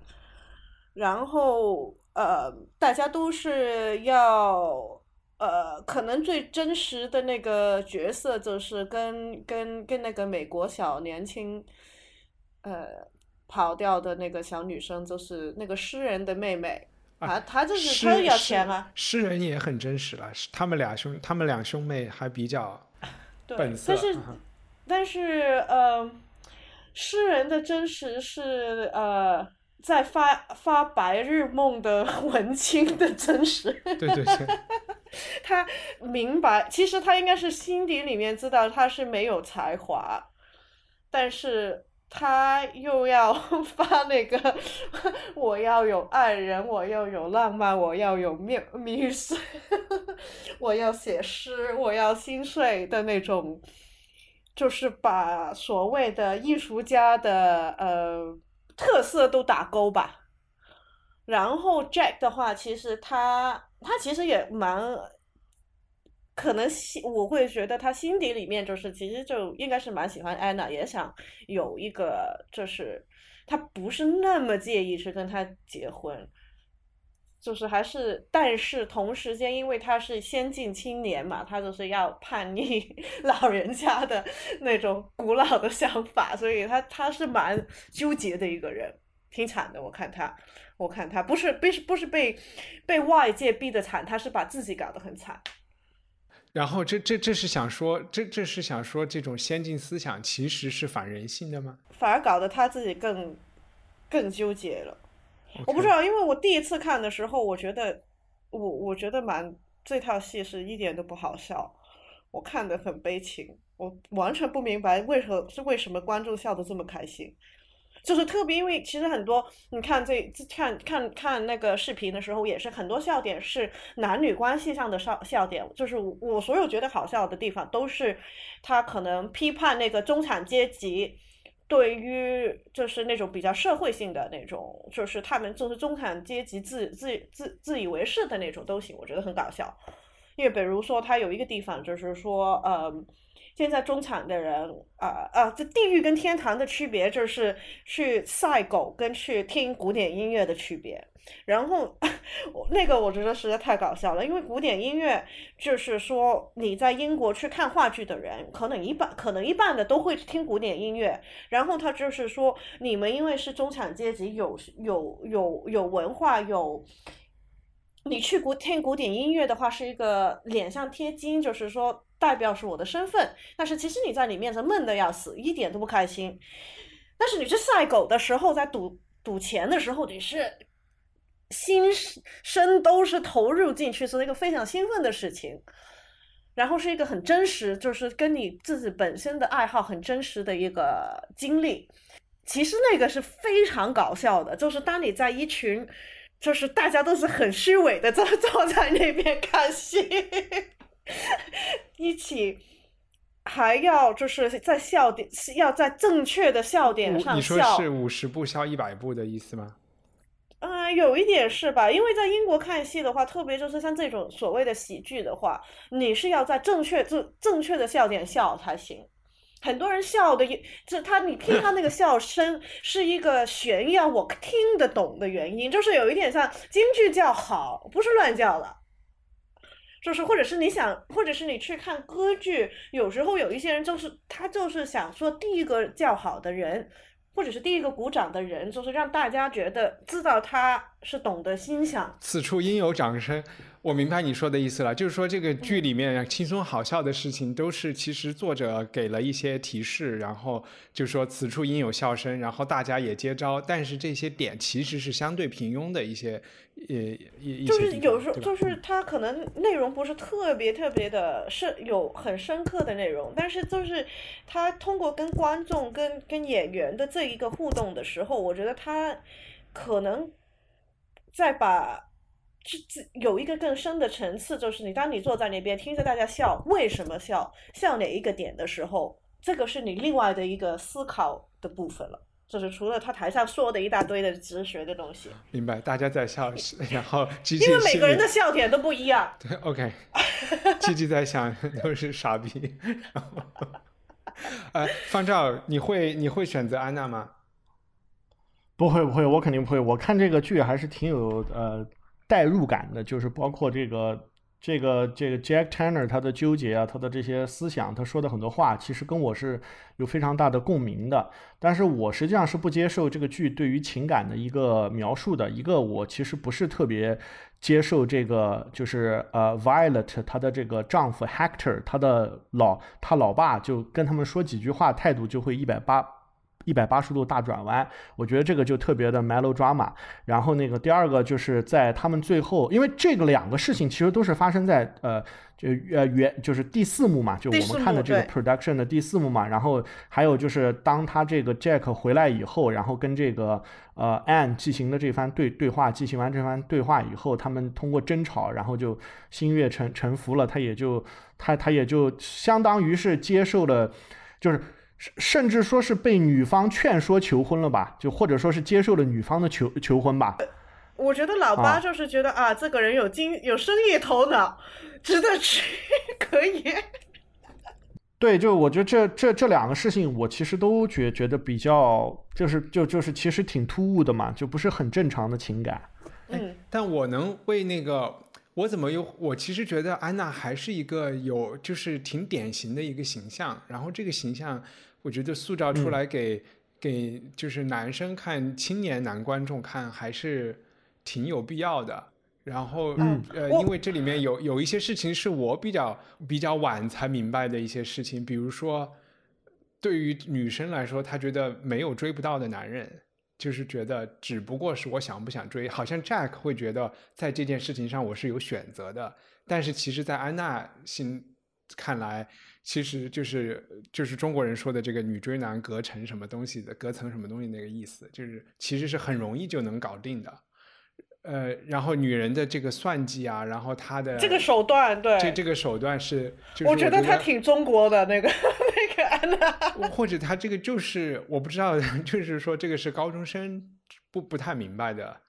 然后呃，大家都是要呃，可能最真实的那个角色就是跟跟跟那个美国小年轻呃。跑掉的那个小女生就是那个诗人的妹妹，啊，她就是她要钱啊。
诗人也很真实了，他们俩兄，他们两兄妹还比较 本色。
但是，但是呃，诗人的真实是呃，在发发白日梦的 文青的真实。
对对对。
他明白，其实他应该是心底里面知道他是没有才华，但是。他又要 发那个，我要有爱人，我要有浪漫，我要有密密室，我要写诗，我要心碎的那种，就是把所谓的艺术家的呃特色都打勾吧。然后 Jack 的话，其实他他其实也蛮。可能心我会觉得他心底里面就是其实就应该是蛮喜欢安娜，也想有一个就是他不是那么介意去跟他结婚，就是还是但是同时间因为他是先进青年嘛，他就是要叛逆 老人家的那种古老的想法，所以他他是蛮纠结的一个人，挺惨的。我看他，我看他不是被不是被被外界逼的惨，他是把自己搞得很惨。
然后这这这是想说，这这是想说，这种先进思想其实是反人性的吗？
反而搞得他自己更更纠结了。我不知道，因为我第一次看的时候，我觉得我我觉得蛮这套戏是一点都不好笑，我看得很悲情，我完全不明白为何是为什么观众笑得这么开心。就是特别，因为其实很多，你看这看看看那个视频的时候，也是很多笑点是男女关系上的笑笑点。就是我所有觉得好笑的地方，都是他可能批判那个中产阶级对于就是那种比较社会性的那种，就是他们就是中产阶级自自自自以为是的那种都行，我觉得很搞笑。因为比如说他有一个地方就是说，呃，现在中产的人，啊啊，这地狱跟天堂的区别就是去赛狗跟去听古典音乐的区别。然后，那个我觉得实在太搞笑了，因为古典音乐就是说你在英国去看话剧的人，可能一半可能一半的都会听古典音乐。然后他就是说，你们因为是中产阶级，有有有有文化，有你去古听古典音乐的话，是一个脸上贴金，就是说代表是我的身份。但是其实你在里面是闷的要死，一点都不开心。但是你去赛狗的时候，在赌赌钱的时候，你是。心身都是投入进去，是一个非常兴奋的事情，然后是一个很真实，就是跟你自己本身的爱好很真实的一个经历。其实那个是非常搞笑的，就是当你在一群，就是大家都是很虚伪的坐坐在那边看戏，一起还要就是在笑点，要在正确的笑点上笑。
你说是五十步笑一百步的意思吗？
嗯，有一点是吧？因为在英国看戏的话，特别就是像这种所谓的喜剧的话，你是要在正确正正确的笑点笑才行。很多人笑的，这他你听他那个笑声是一个炫耀，我听得懂的原因，就是有一点像京剧叫好，不是乱叫的。就是或者是你想，或者是你去看歌剧，有时候有一些人就是他就是想说第一个叫好的人。或者是第一个鼓掌的人，就是让大家觉得知道他是懂得欣赏。
此处应有掌声。我明白你说的意思了，就是说这个剧里面轻松好笑的事情，都是其实作者给了一些提示，然后就说此处应有笑声，然后大家也接招。但是这些点其实是相对平庸的一些，呃，一
就是有时候就是它可能内容不是特别特别的深，有很深刻的内容，但是就是他通过跟观众跟跟演员的这一个互动的时候，我觉得他可能在把。是有一个更深的层次，就是你当你坐在那边听着大家笑，为什么笑，笑哪一个点的时候，这个是你另外的一个思考的部分了。就是除了他台上说的一大堆的哲学的东西。
明白，大家在笑，然后
因为每个人的笑点都不一样。
对，OK。积极在想都是傻逼。呃，方照，你会你会选择安娜吗？
不会不会，我肯定不会。我看这个剧还是挺有呃。代入感的，就是包括这个、这个、这个 Jack Tanner 他的纠结啊，他的这些思想，他说的很多话，其实跟我是有非常大的共鸣的。但是我实际上是不接受这个剧对于情感的一个描述的。一个，我其实不是特别接受这个，就是呃，Violet 她的这个丈夫 Hector，他的老他老爸就跟他们说几句话，态度就会一百八。一百八十度大转弯，我觉得这个就特别的 melodrama。然后那个第二个就是在他们最后，因为这个两个事情其实都是发生在呃就呃原就是第四幕嘛，就我们看的这个 production 的第四幕嘛。然后还有就是当他这个 Jack 回来以后，然后跟这个呃 Anne 进行的这番对对话，进行完这番对话以后，他们通过争吵，然后就心悦诚诚服了，他也就他他也就相当于是接受了，就是。甚至说是被女方劝说求婚了吧，就或者说是接受了女方的求求婚吧。
我觉得老八就是觉得啊，这个人有经有生意头脑，值得去，可以。
对，就我觉得这这这两个事情，我其实都觉觉得比较，就是就就是其实挺突兀的嘛，就不是很正常的情感。
嗯，
但我能为那个，我怎么又我其实觉得安娜还是一个有就是挺典型的一个形象，然后这个形象。我觉得塑造出来给给就是男生看青年男观众看还是挺有必要的。然后呃，因为这里面有有一些事情是我比较比较晚才明白的一些事情，比如说对于女生来说，她觉得没有追不到的男人，就是觉得只不过是我想不想追。好像 Jack 会觉得在这件事情上我是有选择的，但是其实，在安娜心看来。其实就是就是中国人说的这个女追男隔层什么东西的隔层什么东西那个意思，就是其实是很容易就能搞定的，呃，然后女人的这个算计啊，然后她的
这个手段，对，
这这个手段是，
我觉
得
她挺中国的那个 那个安娜，
或者她这个就是我不知道，就是说这个是高中生不不太明白的，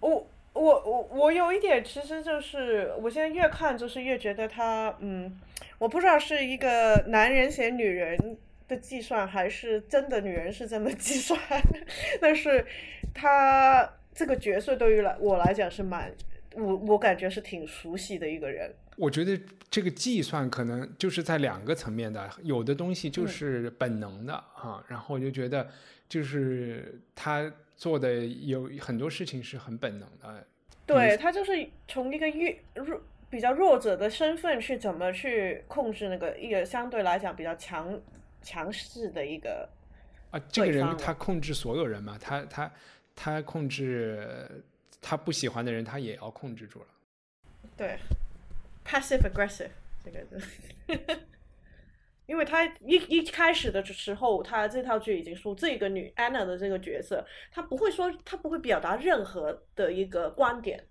我。我我我我有一点，其实就是我现在越看就是越觉得她，嗯，我不知道是一个男人写女人的计算，还是真的女人是这么计算，但是他这个角色对于来我来讲是蛮，我我感觉是挺熟悉的一个人。
我觉得这个计算可能就是在两个层面的，有的东西就是本能的啊，然后我就觉得就是他。做的有很多事情是很本能的，
对他就是从一个弱弱比较弱者的身份去怎么去控制那个一个相对来讲比较强强势的一个
啊，这个人他控制所有人嘛，他他他控制他不喜欢的人，他也要控制住了。
对，passive aggressive 这个。因为他一一开始的时候，他这套剧已经说这个女 Anna 的这个角色，他不会说，他不会表达任何的一个观点，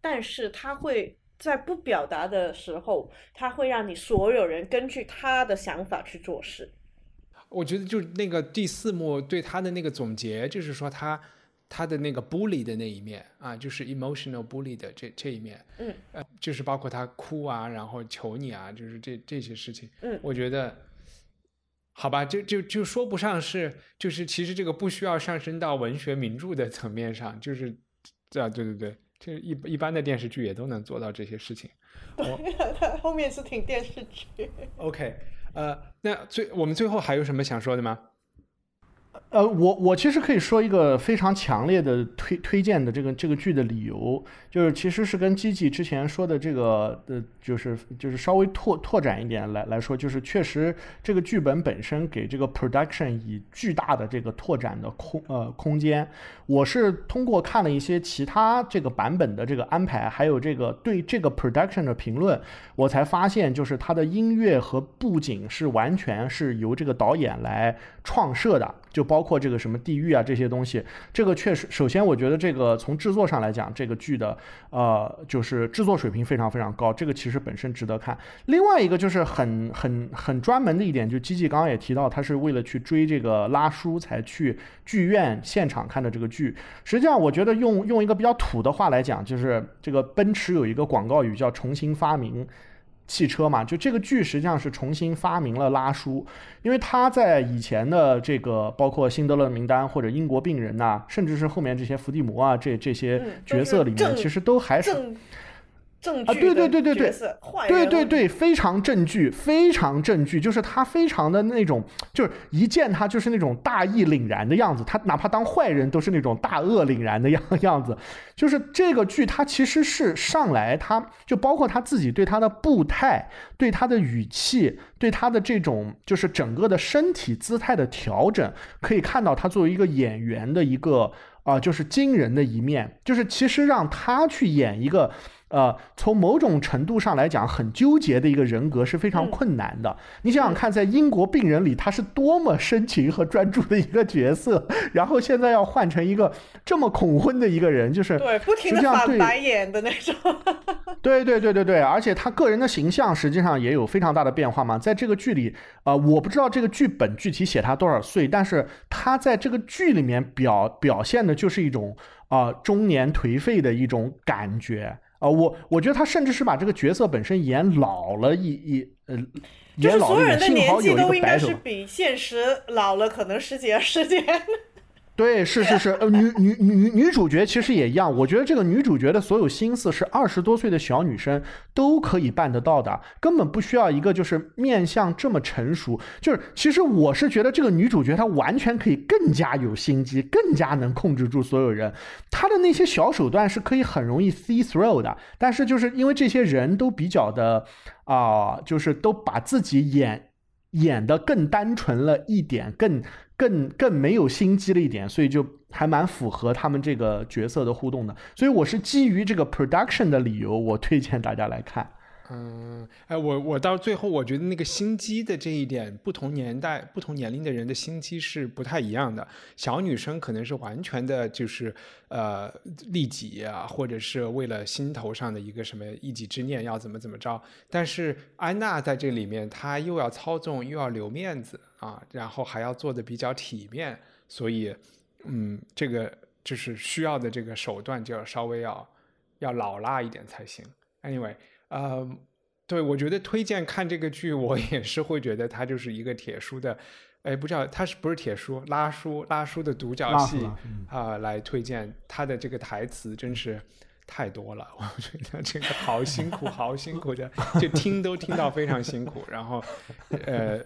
但是他会在不表达的时候，他会让你所有人根据他的想法去做事。
我觉得就那个第四幕对他的那个总结，就是说他他的那个 bully 的那一面啊，就是 emotional bully 的这这一面，
嗯，
呃，就是包括他哭啊，然后求你啊，就是这这些事情，
嗯，
我觉得。好吧，就就就说不上是，就是其实这个不需要上升到文学名著的层面上，就是啊，对对对，就一一般的电视剧也都能做到这些事情。
他后面是挺电视剧。
OK，呃，那最我们最后还有什么想说的吗？
呃，我我其实可以说一个非常强烈的推推荐的这个这个剧的理由，就是其实是跟基基之前说的这个呃，就是就是稍微拓拓展一点来来说，就是确实这个剧本本身给这个 production 以巨大的这个拓展的空呃空间。我是通过看了一些其他这个版本的这个安排，还有这个对这个 production 的评论，我才发现就是它的音乐和布景是完全是由这个导演来创设的。就包包括这个什么地狱啊这些东西，这个确实，首先我觉得这个从制作上来讲，这个剧的呃就是制作水平非常非常高，这个其实本身值得看。另外一个就是很很很专门的一点，就基基刚刚也提到，他是为了去追这个拉叔才去剧院现场看的这个剧。实际上，我觉得用用一个比较土的话来讲，就是这个奔驰有一个广告语叫“重新发明”。汽车嘛，就这个剧实际上是重新发明了拉书，因为他在以前的这个包括辛德勒名单或者英国病人呐，甚至是后面这些伏地魔啊这这些角色里面，其实都还是。
啊，
对对对对对，对对对，非常正剧，非常正剧，就是他非常的那种，就是一见他就是那种大义凛然的样子，他哪怕当坏人都是那种大恶凛然的 样样子。就是这个剧，他其实是上来，他就包括他自己对他的步态、对他的语气、对他的这种就是整个的身体姿态的调整，可以看到他作为一个演员的一个啊，就是惊人的一面。就是其实让他去演一个。呃，从某种程度上来讲，很纠结的一个人格是非常困难的。你想想看，在英国病人里，他是多么深情和专注的一个角色，然后现在要换成一个这么恐婚的一个人，就是
对，不停的翻白眼的那种。
对对对对对，而且他个人的形象实际上也有非常大的变化嘛。在这个剧里，呃，我不知道这个剧本具体写他多少岁，但是他在这个剧里面表表现的就是一种啊中年颓废的一种感觉。啊，我我觉得他甚至是把这个角色本身演老了一一呃，演老了，幸好有一个白
是比现实老了可能十几二十年。
对，是是是，呃，女女女女主角其实也一样。我觉得这个女主角的所有心思是二十多岁的小女生都可以办得到的，根本不需要一个就是面相这么成熟。就是其实我是觉得这个女主角她完全可以更加有心机，更加能控制住所有人。她的那些小手段是可以很容易 see through 的，但是就是因为这些人都比较的啊，就是都把自己演演的更单纯了一点，更。更更没有心机了一点，所以就还蛮符合他们这个角色的互动的。所以我是基于这个 production 的理由，我推荐大家来看。
嗯，哎，我我到最后，我觉得那个心机的这一点，不同年代、不同年龄的人的心机是不太一样的。小女生可能是完全的，就是呃利己啊，或者是为了心头上的一个什么一己之念要怎么怎么着。但是安娜在这里面，她又要操纵，又要留面子啊，然后还要做的比较体面，所以嗯，这个就是需要的这个手段就要稍微要要老辣一点才行。Anyway，呃，对我觉得推荐看这个剧，我也是会觉得它就是一个铁叔的，哎，不知道它是不是铁叔拉叔拉叔的独角戏啊，来推荐他的这个台词真是。太多了，我觉得这个好辛苦，好辛苦的，就听都听到非常辛苦。然后，呃，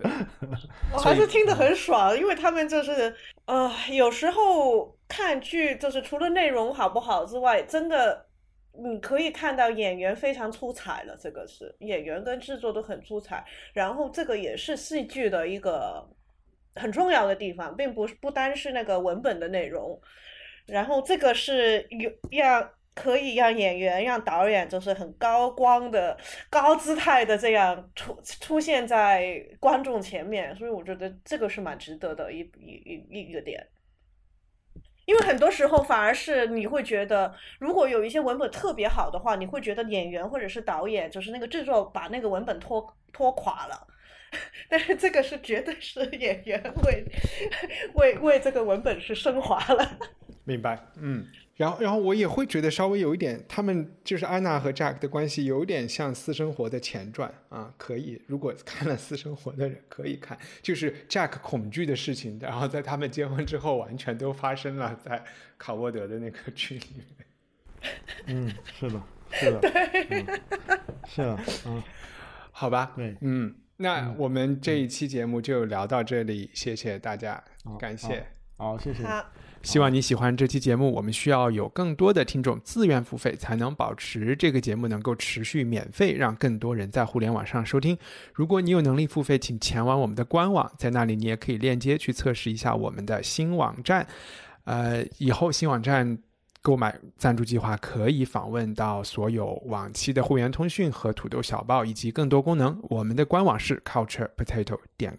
我还是听得很爽，因为他们就是呃，有时候看剧就是除了内容好不好之外，真的你可以看到演员非常出彩了。这个是演员跟制作都很出彩，然后这个也是戏剧的一个很重要的地方，并不是不单是那个文本的内容，然后这个是有要。可以让演员、让导演就是很高光的、高姿态的这样出出现在观众前面，所以我觉得这个是蛮值得的一一一一个点。因为很多时候反而是你会觉得，如果有一些文本特别好的话，你会觉得演员或者是导演就是那个制作把那个文本拖拖垮了。但是这个是绝对是 演员为为为这个文本是升华了。
明白，嗯。然后，然后我也会觉得稍微有一点，他们就是安娜和 Jack 的关系有点像私生活的前传啊，可以，如果看了私生活的人可以看，就是 Jack 恐惧的事情，然后在他们结婚之后完全都发生了在卡沃德的那个剧里
面。嗯，是的，是的，是的，嗯，
好吧，
对，
嗯，那我们这一期节目就聊到这里，谢谢大家，感谢，
好，谢谢。
希望你喜欢这期节目。我们需要有更多的听众自愿付费，才能保持这个节目能够持续免费，让更多人在互联网上收听。如果你有能力付费，请前往我们的官网，在那里你也可以链接去测试一下我们的新网站。呃，以后新网站购买赞助计划可以访问到所有往期的会员通讯和土豆小报以及更多功能。我们的官网是 culture potato 点。